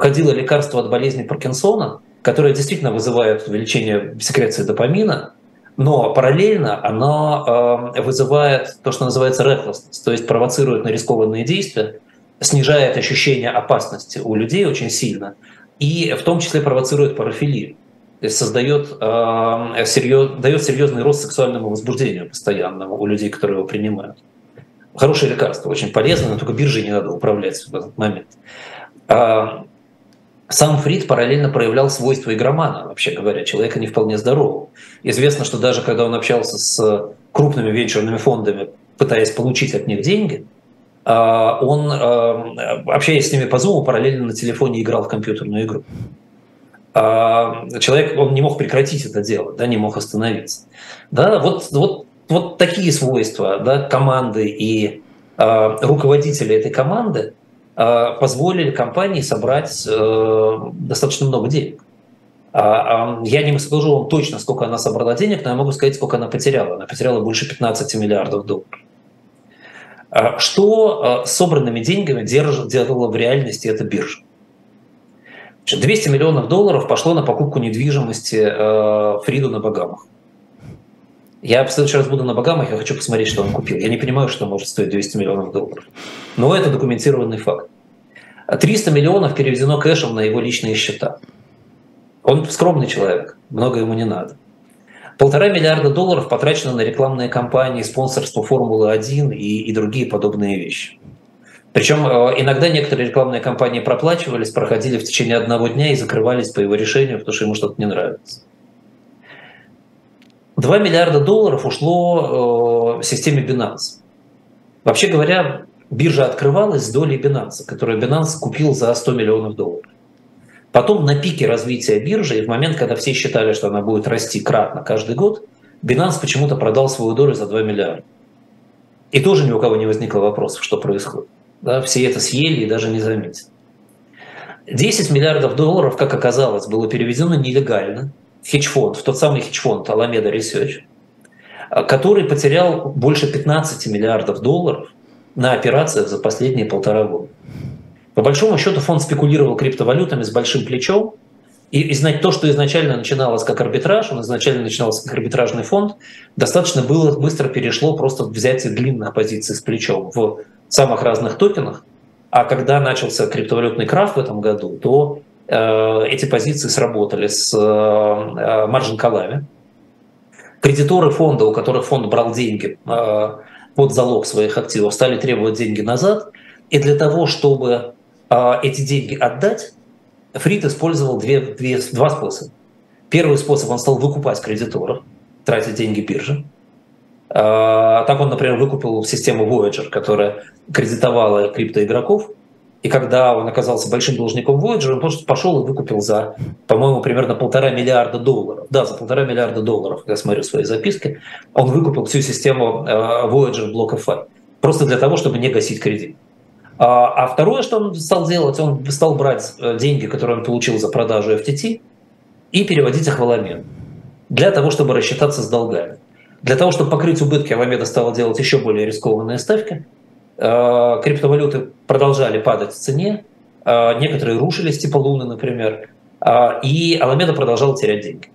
входило лекарство от болезни Паркинсона, которое действительно вызывает увеличение секреции допамина, но параллельно оно э, вызывает то, что называется recklessness, то есть провоцирует на рискованные действия, снижает ощущение опасности у людей очень сильно, и в том числе провоцирует парафилию. То есть создает, э, серьез, дает серьезный рост сексуальному возбуждению постоянному у людей, которые его принимают. Хорошее лекарство, очень полезное, но только биржи не надо управлять в этот момент. А, сам Фрид параллельно проявлял свойства игромана, вообще говоря, человека не вполне здорового. Известно, что даже когда он общался с крупными венчурными фондами, пытаясь получить от них деньги, а, он, а, общаясь с ними по Zoom, параллельно на телефоне играл в компьютерную игру. Человек, он не мог прекратить это дело, да, не мог остановиться. Да, вот, вот, вот такие свойства да, команды и руководителя этой команды – позволили компании собрать э, достаточно много денег. А, я не скажу вам точно, сколько она собрала денег, но я могу сказать, сколько она потеряла. Она потеряла больше 15 миллиардов долларов. А что э, собранными деньгами делала в реальности эта биржа? 200 миллионов долларов пошло на покупку недвижимости Фриду на Багамах. Я в следующий раз буду на Багамах, я хочу посмотреть, что он купил. Я не понимаю, что может стоить 200 миллионов долларов. Но это документированный факт. 300 миллионов переведено кэшем на его личные счета. Он скромный человек, много ему не надо. Полтора миллиарда долларов потрачено на рекламные кампании, спонсорство Формулы-1 и, и другие подобные вещи. Причем э, иногда некоторые рекламные кампании проплачивались, проходили в течение одного дня и закрывались по его решению, потому что ему что-то не нравится. 2 миллиарда долларов ушло э, системе Binance. Вообще говоря, биржа открывалась с долей Binance, которую Binance купил за 100 миллионов долларов. Потом на пике развития биржи, и в момент, когда все считали, что она будет расти кратно каждый год, Binance почему-то продал свою долю за 2 миллиарда. И тоже ни у кого не возникло вопросов, что происходит. Да, все это съели и даже не заметили. 10 миллиардов долларов, как оказалось, было переведено нелегально хедж-фонд, в тот самый хедж-фонд Alameda Research, который потерял больше 15 миллиардов долларов на операциях за последние полтора года. По большому счету фонд спекулировал криптовалютами с большим плечом, и, и знать то, что изначально начиналось как арбитраж, он изначально начинался как арбитражный фонд, достаточно было, быстро перешло просто в взятие длинных позиций с плечом в самых разных токенах. А когда начался криптовалютный крафт в этом году, то э, эти позиции сработали с э, маржин-колами. Кредиторы фонда, у которых фонд брал деньги, э, под залог своих активов, стали требовать деньги назад. И для того, чтобы э, эти деньги отдать, Фрид использовал две, две, два способа. Первый способ, он стал выкупать кредиторов, тратить деньги биржи. Э, так он, например, выкупил систему Voyager, которая кредитовала криптоигроков, и когда он оказался большим должником Voyager, он просто пошел и выкупил за, по-моему, примерно полтора миллиарда долларов. Да, за полтора миллиарда долларов, я смотрю свои записки, он выкупил всю систему э, Voyager BlockFi. Просто для того, чтобы не гасить кредит. А, а второе, что он стал делать, он стал брать э, деньги, которые он получил за продажу FTT, и переводить их в Аламеду. Для того, чтобы рассчитаться с долгами. Для того, чтобы покрыть убытки, Аламеда стала делать еще более рискованные ставки – криптовалюты продолжали падать в цене, э, некоторые рушились, типа Луны, например, э, и Аламеда продолжала терять деньги.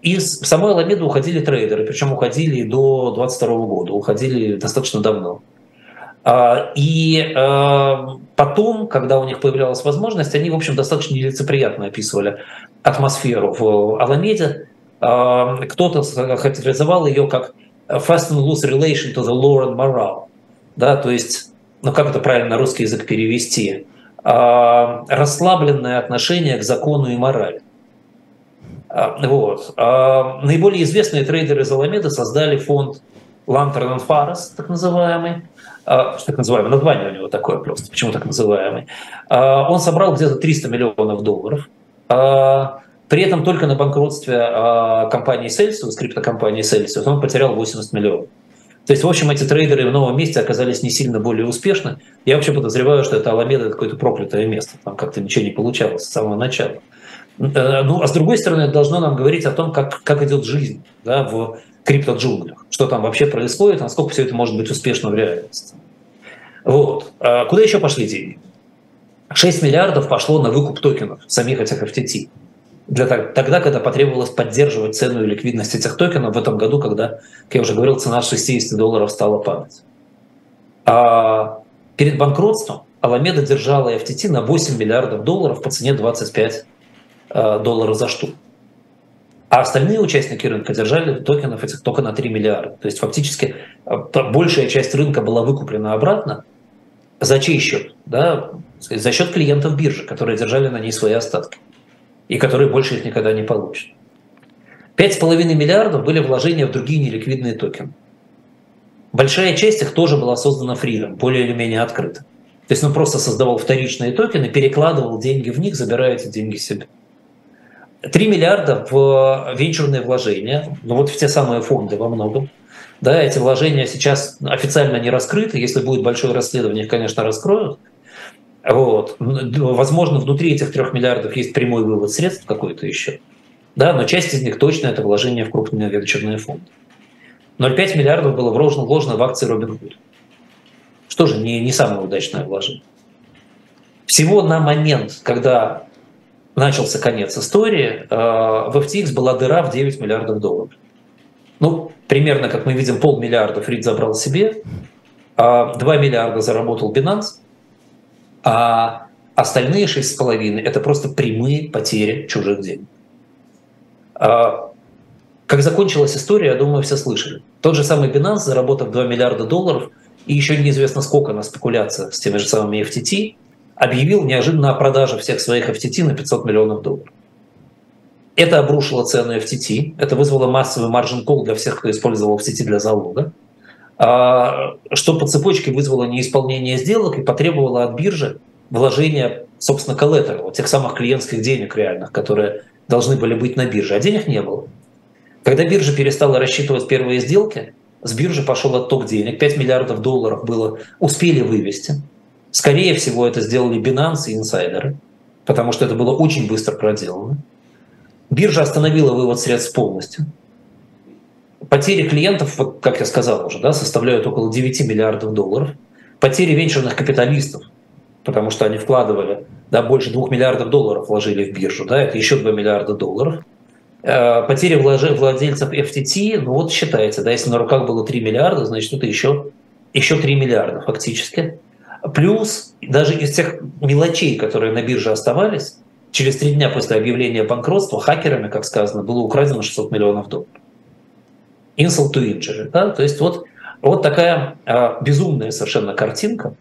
Из самой Аламеды уходили трейдеры, причем уходили до 2022 года, уходили достаточно давно. И потом, когда у них появлялась возможность, они, в общем, достаточно нелицеприятно описывали атмосферу в Аламеде. Кто-то характеризовал ее как fast and loose relation to the law and moral. Да, то есть, ну как это правильно на русский язык перевести? А, расслабленное отношение к закону и морали. А, вот. А, наиболее известные трейдеры из создали фонд Lantern and Forest, так называемый, а, так называемый, название у него такое просто, почему так называемый. А, он собрал где-то 300 миллионов долларов. При этом только на банкротстве а, компании Celsius, криптокомпании Celsius, он потерял 80 миллионов. То есть, в общем, эти трейдеры в новом месте оказались не сильно более успешны. Я вообще подозреваю, что это Аламеда какое-то проклятое место. Там как-то ничего не получалось с самого начала. Э, ну, а с другой стороны, это должно нам говорить о том, как, как идет жизнь да, в крипто-джунглях. Что там вообще происходит, насколько все это может быть успешно в реальности. Вот. А куда еще пошли деньги? 6 миллиардов пошло на выкуп токенов самих этих FTT для тогда, когда потребовалось поддерживать цену и ликвидность этих токенов в этом году, когда, как я уже говорил, цена с 60 долларов стала падать. А перед банкротством Аламеда держала FTT на 8 миллиардов долларов по цене 25 э, долларов за штуку. А остальные участники рынка держали токенов этих только на 3 миллиарда. То есть фактически э, большая часть рынка была выкуплена обратно. За чей счет? Да? За счет клиентов биржи, которые держали на ней свои остатки. И которые больше их никогда не получат. 5,5 миллиардов были вложения в другие неликвидные токены. Большая часть их тоже была создана фриром, более или менее открыто. То есть он просто создавал вторичные токены, перекладывал деньги в них, забирая эти деньги себе. 3 миллиарда в венчурные вложения, ну вот в те самые фонды во многом. Да, эти вложения сейчас официально не раскрыты. Если будет большое расследование, их, конечно, раскроют. Вот. Возможно, внутри этих трех миллиардов есть прямой вывод средств какой-то еще. Да, но часть из них точно это вложение в крупные венчурные фонды. 0,5 миллиардов было вложено, вложено в акции Robinhood. Что же, не, не самое удачное вложение. Всего на момент, когда начался конец истории, э, в FTX была дыра в 9 миллиардов долларов. Ну, примерно, как мы видим, полмиллиарда Фрид забрал себе, 2 а миллиарда заработал Binance, а остальные 6,5 – это просто прямые потери чужих денег. А как закончилась история, я думаю, все слышали. Тот же самый Binance, заработав 2 миллиарда долларов, и еще неизвестно сколько на спекуляциях с теми же самыми FTT, объявил неожиданно о продаже всех своих FTT на 500 миллионов долларов. Это обрушило цену FTT, это вызвало массовый маржин кол для всех, кто использовал FTT для залога, что по цепочке вызвало неисполнение сделок и потребовало от биржи вложения, собственно, коллектора, тех самых клиентских денег реальных, которые должны были быть на бирже, а денег не было. Когда биржа перестала рассчитывать первые сделки, с биржи пошел отток денег, 5 миллиардов долларов было, успели вывести. Скорее всего, это сделали Binance и инсайдеры, потому что это было очень быстро проделано. Биржа остановила вывод средств полностью. Потери клиентов, как я сказал уже, да, составляют около 9 миллиардов долларов. Потери венчурных капиталистов, потому что они вкладывали, да, больше 2 миллиардов долларов вложили в биржу, да, это еще 2 миллиарда долларов. Э, потери владельцев FTT, ну вот считается, да, если на руках было 3 миллиарда, значит это еще, еще 3 миллиарда фактически. Плюс даже из тех мелочей, которые на бирже оставались, через три дня после объявления банкротства хакерами, как сказано, было украдено 600 миллионов долларов. Insult to injury. Да? То есть вот, вот такая а, безумная совершенно картинка,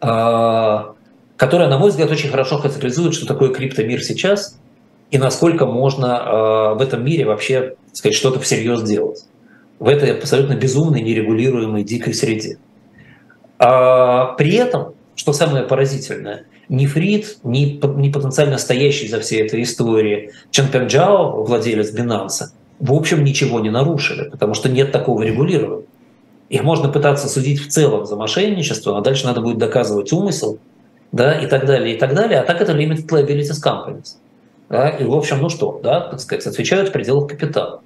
а, которая, на мой взгляд, очень хорошо характеризует, что такое криптомир сейчас и насколько можно а, в этом мире вообще сказать, что-то всерьез делать в этой абсолютно безумной, нерегулируемой, дикой среде. А, при этом, что самое поразительное, ни Фрид, ни, ни потенциально стоящий за всей этой историей Чан Пенджао, владелец Binance, в общем ничего не нарушили, потому что нет такого регулирования. Их можно пытаться судить в целом за мошенничество, а дальше надо будет доказывать умысел, да, и так далее, и так далее. А так это limited liabilities companies. Да, и, в общем, ну что, да, так сказать, отвечают в пределах капитала.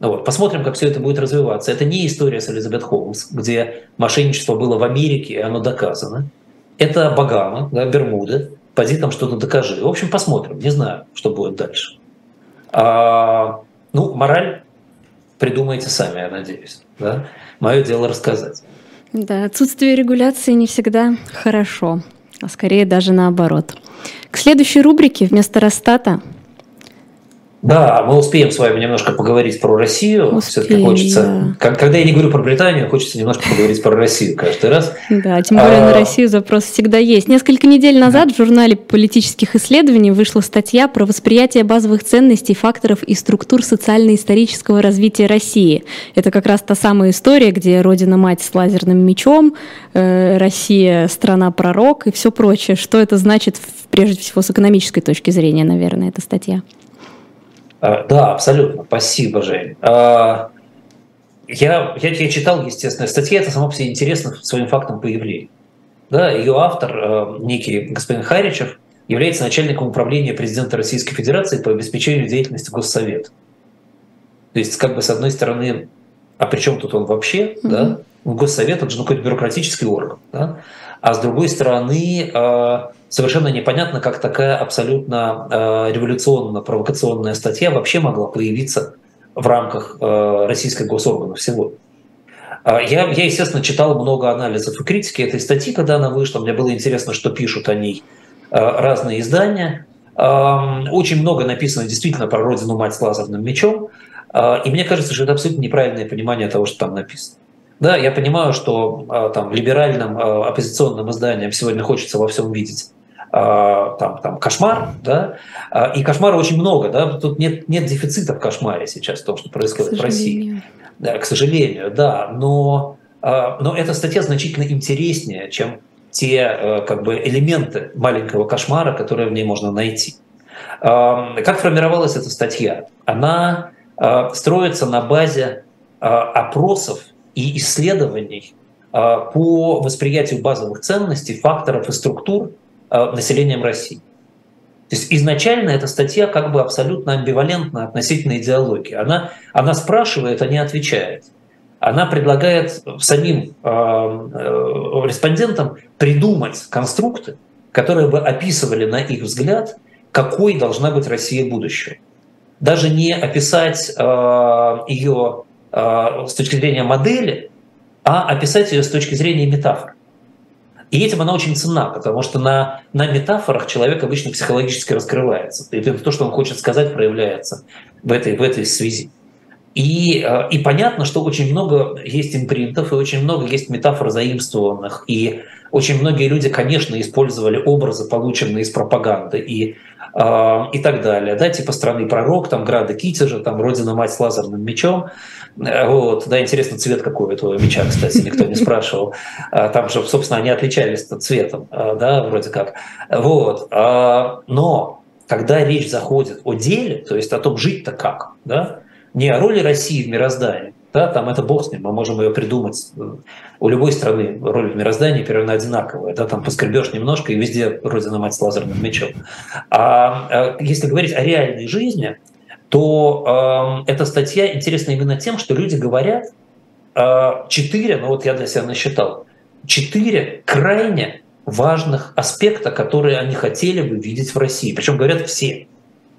Ну вот, посмотрим, как все это будет развиваться. Это не история с Элизабет Холмс, где мошенничество было в Америке, и оно доказано. Это Багамы, да, Бермуды. Пойди там что-то докажи. В общем, посмотрим. Не знаю, что будет дальше. А, ну, мораль придумайте сами, я надеюсь. Да? Мое дело рассказать.
Да, отсутствие регуляции не всегда хорошо, а скорее даже наоборот. К следующей рубрике вместо Росстата
да, мы успеем с вами немножко поговорить про Россию. Все-таки хочется. Да. Когда я не говорю про Британию, хочется немножко поговорить про Россию каждый раз.
Да, тем более а... на Россию запрос всегда есть. Несколько недель назад в журнале политических исследований вышла статья про восприятие базовых ценностей, факторов и структур социально-исторического развития России. Это как раз та самая история, где Родина-мать с лазерным мечом, э, Россия страна-пророк и все прочее. Что это значит, прежде всего, с экономической точки зрения, наверное, эта статья?
А, да, абсолютно. Спасибо, Жень. А, я, я, я читал, естественно, статья, это само по себе интересно своим фактом появления. Да, ее автор, а, некий господин Харичев, является начальником управления президента Российской Федерации по обеспечению деятельности Госсовета. То есть, как бы, с одной стороны, а при чем тут он вообще, mm-hmm. да? Госсовет, это же ну, какой-то бюрократический орган, да? А с другой стороны, совершенно непонятно, как такая абсолютно э, революционно-провокационная статья вообще могла появиться в рамках э, российской госоргана всего. Я, я, естественно, читал много анализов и критики этой статьи, когда она вышла. Мне было интересно, что пишут о ней разные издания. Очень много написано действительно про родину мать с лазерным мечом. И мне кажется, что это абсолютно неправильное понимание того, что там написано. Да, я понимаю, что там либеральным оппозиционным изданиям сегодня хочется во всем видеть там, там кошмар, да, и кошмара очень много, да, тут нет, нет дефицита в кошмаре сейчас, в том, что происходит в России. Да, к сожалению, да, но, но эта статья значительно интереснее, чем те э, как бы, элементы маленького кошмара, которые в ней можно найти. Как формировалась эта статья? Она строится на базе опросов и исследований по восприятию базовых ценностей, факторов и структур населением России. То есть изначально эта статья как бы абсолютно амбивалентна относительно идеологии. Она, она спрашивает, а не отвечает она предлагает самим э, э, респондентам придумать конструкты, которые бы описывали на их взгляд, какой должна быть Россия будущего. Даже не описать э, ее с точки зрения модели, а описать ее с точки зрения метафор. И этим она очень ценна, потому что на, на метафорах человек обычно психологически раскрывается. И то, что он хочет сказать, проявляется в этой, в этой связи. И, э, и понятно, что очень много есть импринтов, и очень много есть метафор заимствованных, и очень многие люди, конечно, использовали образы, полученные из пропаганды, и, э, и так далее, да, типа страны пророк, там Града Китежа, там Родина мать с лазерным мечом, вот, да, интересно, цвет какой у этого меча, кстати, никто не спрашивал, там же, собственно, они отличались цветом, да, вроде как, вот, но когда речь заходит о деле, то есть о том, жить-то как, да, не о роли России в мироздании, да, там это бог с ним, мы можем ее придумать. У любой страны роль в мироздании примерно одинаковая. Да, там поскребешь немножко, и везде родина мать с лазерным мечом. А, а если говорить о реальной жизни, то э, эта статья интересна именно тем, что люди говорят э, четыре, ну вот я для себя насчитал, четыре крайне важных аспекта, которые они хотели бы видеть в России. Причем говорят все,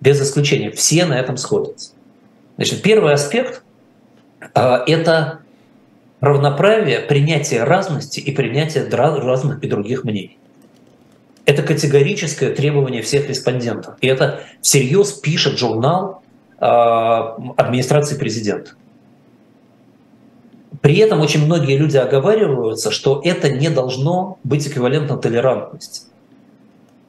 без исключения, все на этом сходятся. Значит, первый аспект а, – это равноправие, принятие разности и принятие разных и других мнений. Это категорическое требование всех респондентов. И это всерьез пишет журнал администрации президента. При этом очень многие люди оговариваются, что это не должно быть эквивалентно толерантности.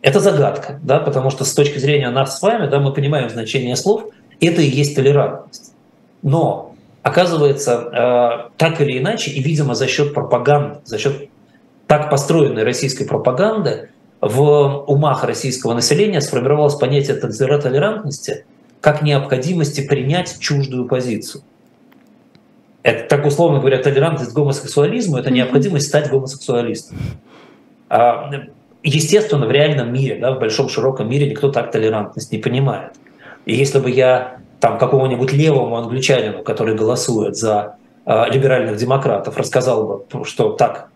Это загадка, да, потому что с точки зрения нас с вами, да, мы понимаем значение слов – это и есть толерантность. Но оказывается, э, так или иначе, и, видимо, за счет пропаганды, за счет так построенной российской пропаганды, в умах российского населения сформировалось понятие толерантности как необходимости принять чуждую позицию. Это, так условно говоря, толерантность к гомосексуализму – это необходимость стать гомосексуалистом. А, естественно, в реальном мире, да, в большом широком мире никто так толерантность не понимает. И если бы я там какому-нибудь левому англичанину, который голосует за э, либеральных демократов, рассказал бы, что так,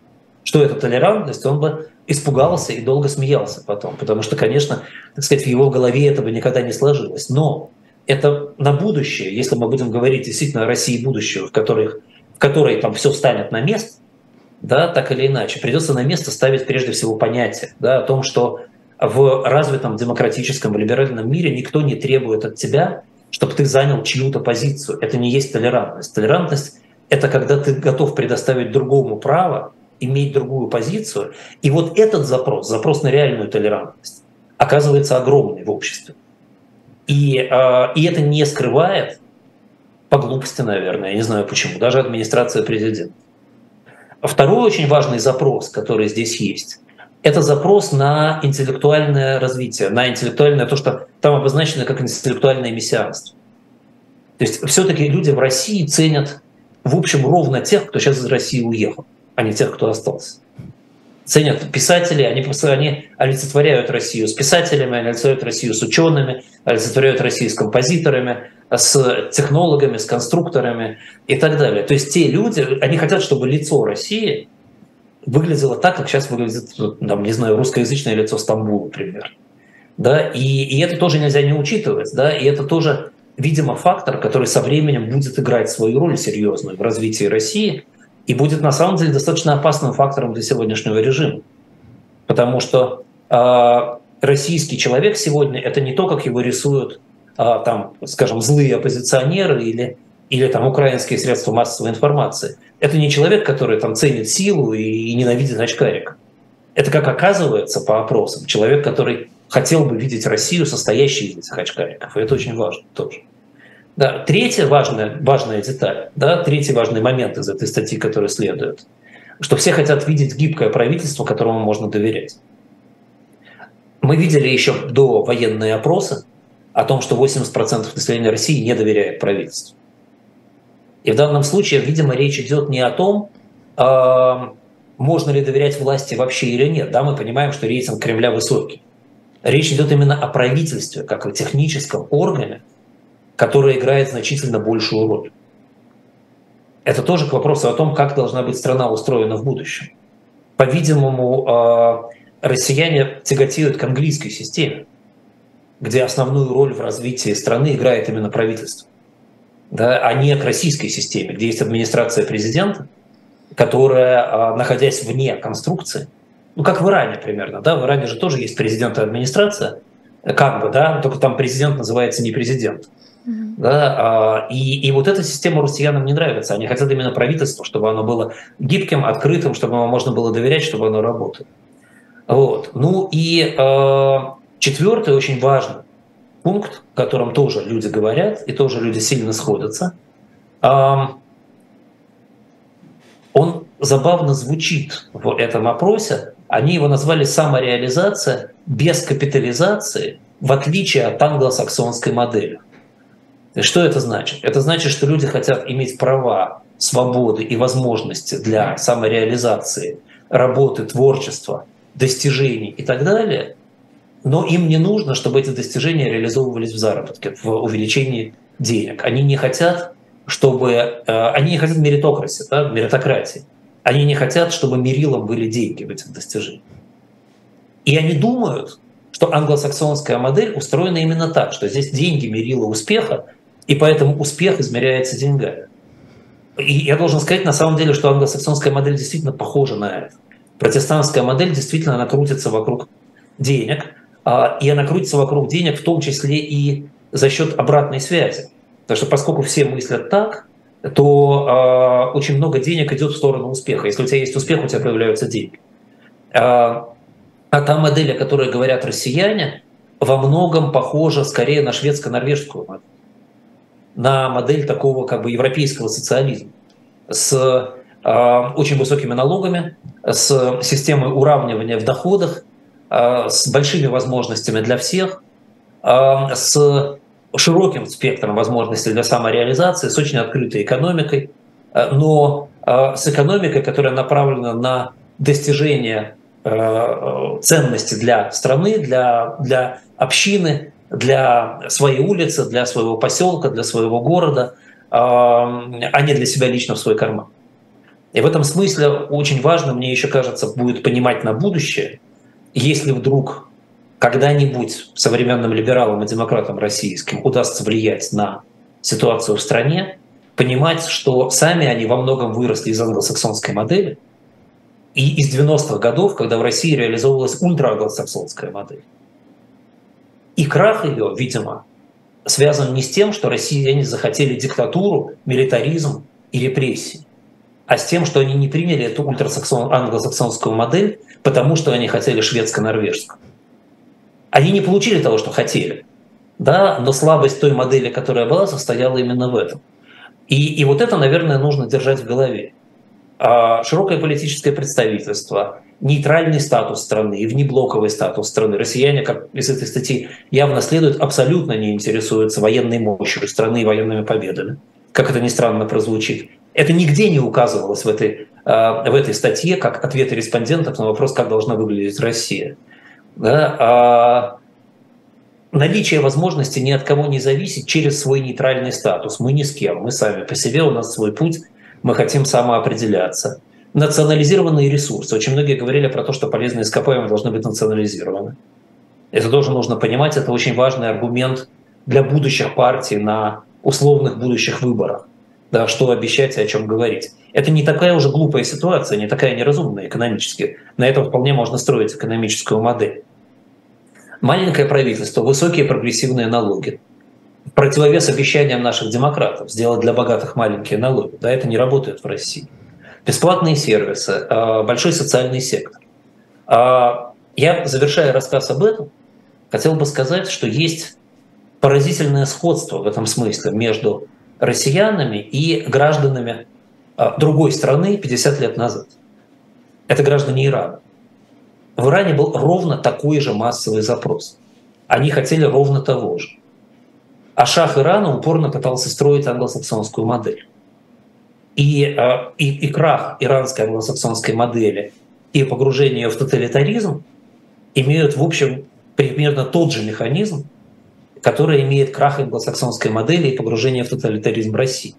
что это толерантность, он бы испугался и долго смеялся потом, потому что, конечно, так сказать, в его голове это бы никогда не сложилось. Но это на будущее, если мы будем говорить действительно о России будущего, в которой, в которой там все встанет на место, да, так или иначе, придется на место ставить прежде всего понятие да, о том, что в развитом демократическом либеральном мире никто не требует от тебя, чтобы ты занял чью-то позицию. Это не есть толерантность. Толерантность — это когда ты готов предоставить другому право иметь другую позицию. И вот этот запрос, запрос на реальную толерантность, оказывается огромный в обществе. И, э, и это не скрывает, по глупости, наверное, я не знаю почему, даже администрация президента. Второй очень важный запрос, который здесь есть, это запрос на интеллектуальное развитие, на интеллектуальное, то, что там обозначено как интеллектуальное мессианство. То есть все-таки люди в России ценят, в общем, ровно тех, кто сейчас из России уехал, а не тех, кто остался. Ценят писателей, они, они олицетворяют Россию с писателями, они олицетворяют Россию с учеными, олицетворяют Россию с композиторами, с технологами, с конструкторами и так далее. То есть те люди, они хотят, чтобы лицо России выглядело так, как сейчас выглядит, там, не знаю, русскоязычное лицо Стамбула, например. Да, и, и это тоже нельзя не учитывать, да, и это тоже, видимо, фактор, который со временем будет играть свою роль серьезную в развитии России, и будет на самом деле достаточно опасным фактором для сегодняшнего режима. Потому что э, российский человек сегодня это не то, как его рисуют, э, там, скажем, злые оппозиционеры или, или там, украинские средства массовой информации. Это не человек, который там, ценит силу и, и ненавидит очкарика. Это, как оказывается по опросам, человек, который хотел бы видеть Россию, состоящей из этих очкариков. И это очень важно тоже. Да, третья важная, важная деталь, да, третий важный момент из этой статьи, который следует, что все хотят видеть гибкое правительство, которому можно доверять. Мы видели еще до военные опросы о том, что 80% населения России не доверяет правительству. И в данном случае, видимо, речь идет не о том, а, можно ли доверять власти вообще или нет. Да, мы понимаем, что рейтинг Кремля высокий. Речь идет именно о правительстве, как о техническом органе, которое играет значительно большую роль. Это тоже к вопросу о том, как должна быть страна устроена в будущем. По-видимому, а, россияне тяготеют к английской системе, где основную роль в развитии страны играет именно правительство, да, а не к российской системе, где есть администрация президента, которая, а, находясь вне конструкции, ну как в Иране примерно, да, в Иране же тоже есть президент и администрация, как бы, да, только там президент называется не президент. Mm-hmm. Да, а, и, и вот эта система россиянам не нравится. Они хотят именно правительство, чтобы оно было гибким, открытым, чтобы ему можно было доверять, чтобы оно работало. Вот. Ну и э, четвертый очень важный пункт, о котором тоже люди говорят, и тоже люди сильно сходятся, э, он забавно звучит в этом опросе. Они его назвали «самореализация без капитализации, в отличие от англосаксонской модели». Что это значит? Это значит, что люди хотят иметь права, свободы и возможности для самореализации, работы, творчества, достижений и так далее, но им не нужно, чтобы эти достижения реализовывались в заработке, в увеличении денег. Они не хотят чтобы э, они не хотят меритокраси, да, меритократии. Они не хотят, чтобы мерилом были деньги в этих достижениях. И они думают, что англосаксонская модель устроена именно так, что здесь деньги мерила успеха, и поэтому успех измеряется деньгами. И я должен сказать на самом деле, что англосаксонская модель действительно похожа на это. Протестантская модель действительно она крутится вокруг денег, а, и она крутится вокруг денег в том числе и за счет обратной связи. Потому что поскольку все мыслят так, то э, очень много денег идет в сторону успеха. Если у тебя есть успех, у тебя появляются деньги. А, а та модель, о которой говорят россияне, во многом похожа скорее на шведско-норвежскую модель, на модель такого как бы европейского социализма. С э, очень высокими налогами, с системой уравнивания в доходах, э, с большими возможностями для всех, э, с широким спектром возможностей для самореализации, с очень открытой экономикой, но с экономикой, которая направлена на достижение ценности для страны, для, для общины, для своей улицы, для своего поселка, для своего города, а не для себя лично в свой карман. И в этом смысле очень важно, мне еще кажется, будет понимать на будущее, если вдруг когда-нибудь современным либералам и демократам российским удастся влиять на ситуацию в стране, понимать, что сами они во многом выросли из англосаксонской модели и из 90-х годов, когда в России реализовывалась ультраанглосаксонская модель. И крах ее, видимо, связан не с тем, что россияне захотели диктатуру, милитаризм и репрессии, а с тем, что они не приняли эту ультраанглосаксонскую модель, потому что они хотели шведско-норвежскую. Они не получили того, что хотели, да, но слабость той модели, которая была, состояла именно в этом. И, и вот это, наверное, нужно держать в голове. А широкое политическое представительство, нейтральный статус страны и внеблоковый статус страны. Россияне, как из этой статьи явно следует, абсолютно не интересуются военной мощью страны и военными победами, как это ни странно прозвучит. Это нигде не указывалось в этой, а, в этой статье как ответы респондентов на вопрос, как должна выглядеть Россия да, а наличие возможности ни от кого не зависеть через свой нейтральный статус. Мы ни с кем, мы сами по себе, у нас свой путь, мы хотим самоопределяться. Национализированные ресурсы. Очень многие говорили про то, что полезные ископаемые должны быть национализированы. Это тоже нужно понимать, это очень важный аргумент для будущих партий на условных будущих выборах. да, что обещать и о чем говорить. Это не такая уже глупая ситуация, не такая неразумная экономически. На этом вполне можно строить экономическую модель. Маленькое правительство, высокие прогрессивные налоги. Противовес обещаниям наших демократов сделать для богатых маленькие налоги. Да, это не работает в России. Бесплатные сервисы, а, большой социальный сектор. А, я, завершая рассказ об этом, хотел бы сказать, что есть поразительное сходство в этом смысле между россиянами и гражданами а, другой страны 50 лет назад. Это граждане Ирана. В Иране был ровно такой же массовый запрос. Они хотели ровно того же. А шах Ирана упорно пытался строить англосаксонскую модель. И, а, и, и крах иранской англосаксонской модели и погружение в тоталитаризм имеют, в общем, примерно тот же механизм, который имеет крах англосаксонской модели и погружение в тоталитаризм России.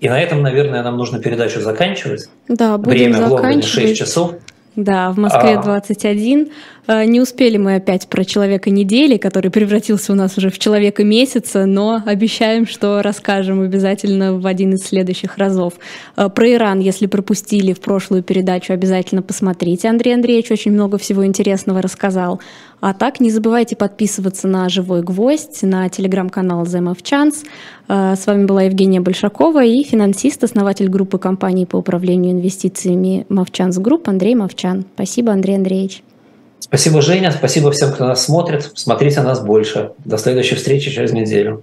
И на этом, наверное, нам нужно передачу заканчивать.
Да, будем
Время
заканчивать.
в Лондоне 6 часов.
Да, в Москве 21. А. Не успели мы опять про человека недели, который превратился у нас уже в человека месяца, но обещаем, что расскажем обязательно в один из следующих разов. А, про Иран, если пропустили в прошлую передачу, обязательно посмотрите. Андрей Андреевич очень много всего интересного рассказал. А так не забывайте подписываться на «Живой гвоздь», на телеграм-канал «Movchan's». С вами была Евгения Большакова и финансист, основатель группы компаний по управлению инвестициями «Movchan's Group» Андрей Мовчан. Спасибо, Андрей Андреевич.
Спасибо, Женя. Спасибо всем, кто нас смотрит. Смотрите нас больше. До следующей встречи через неделю.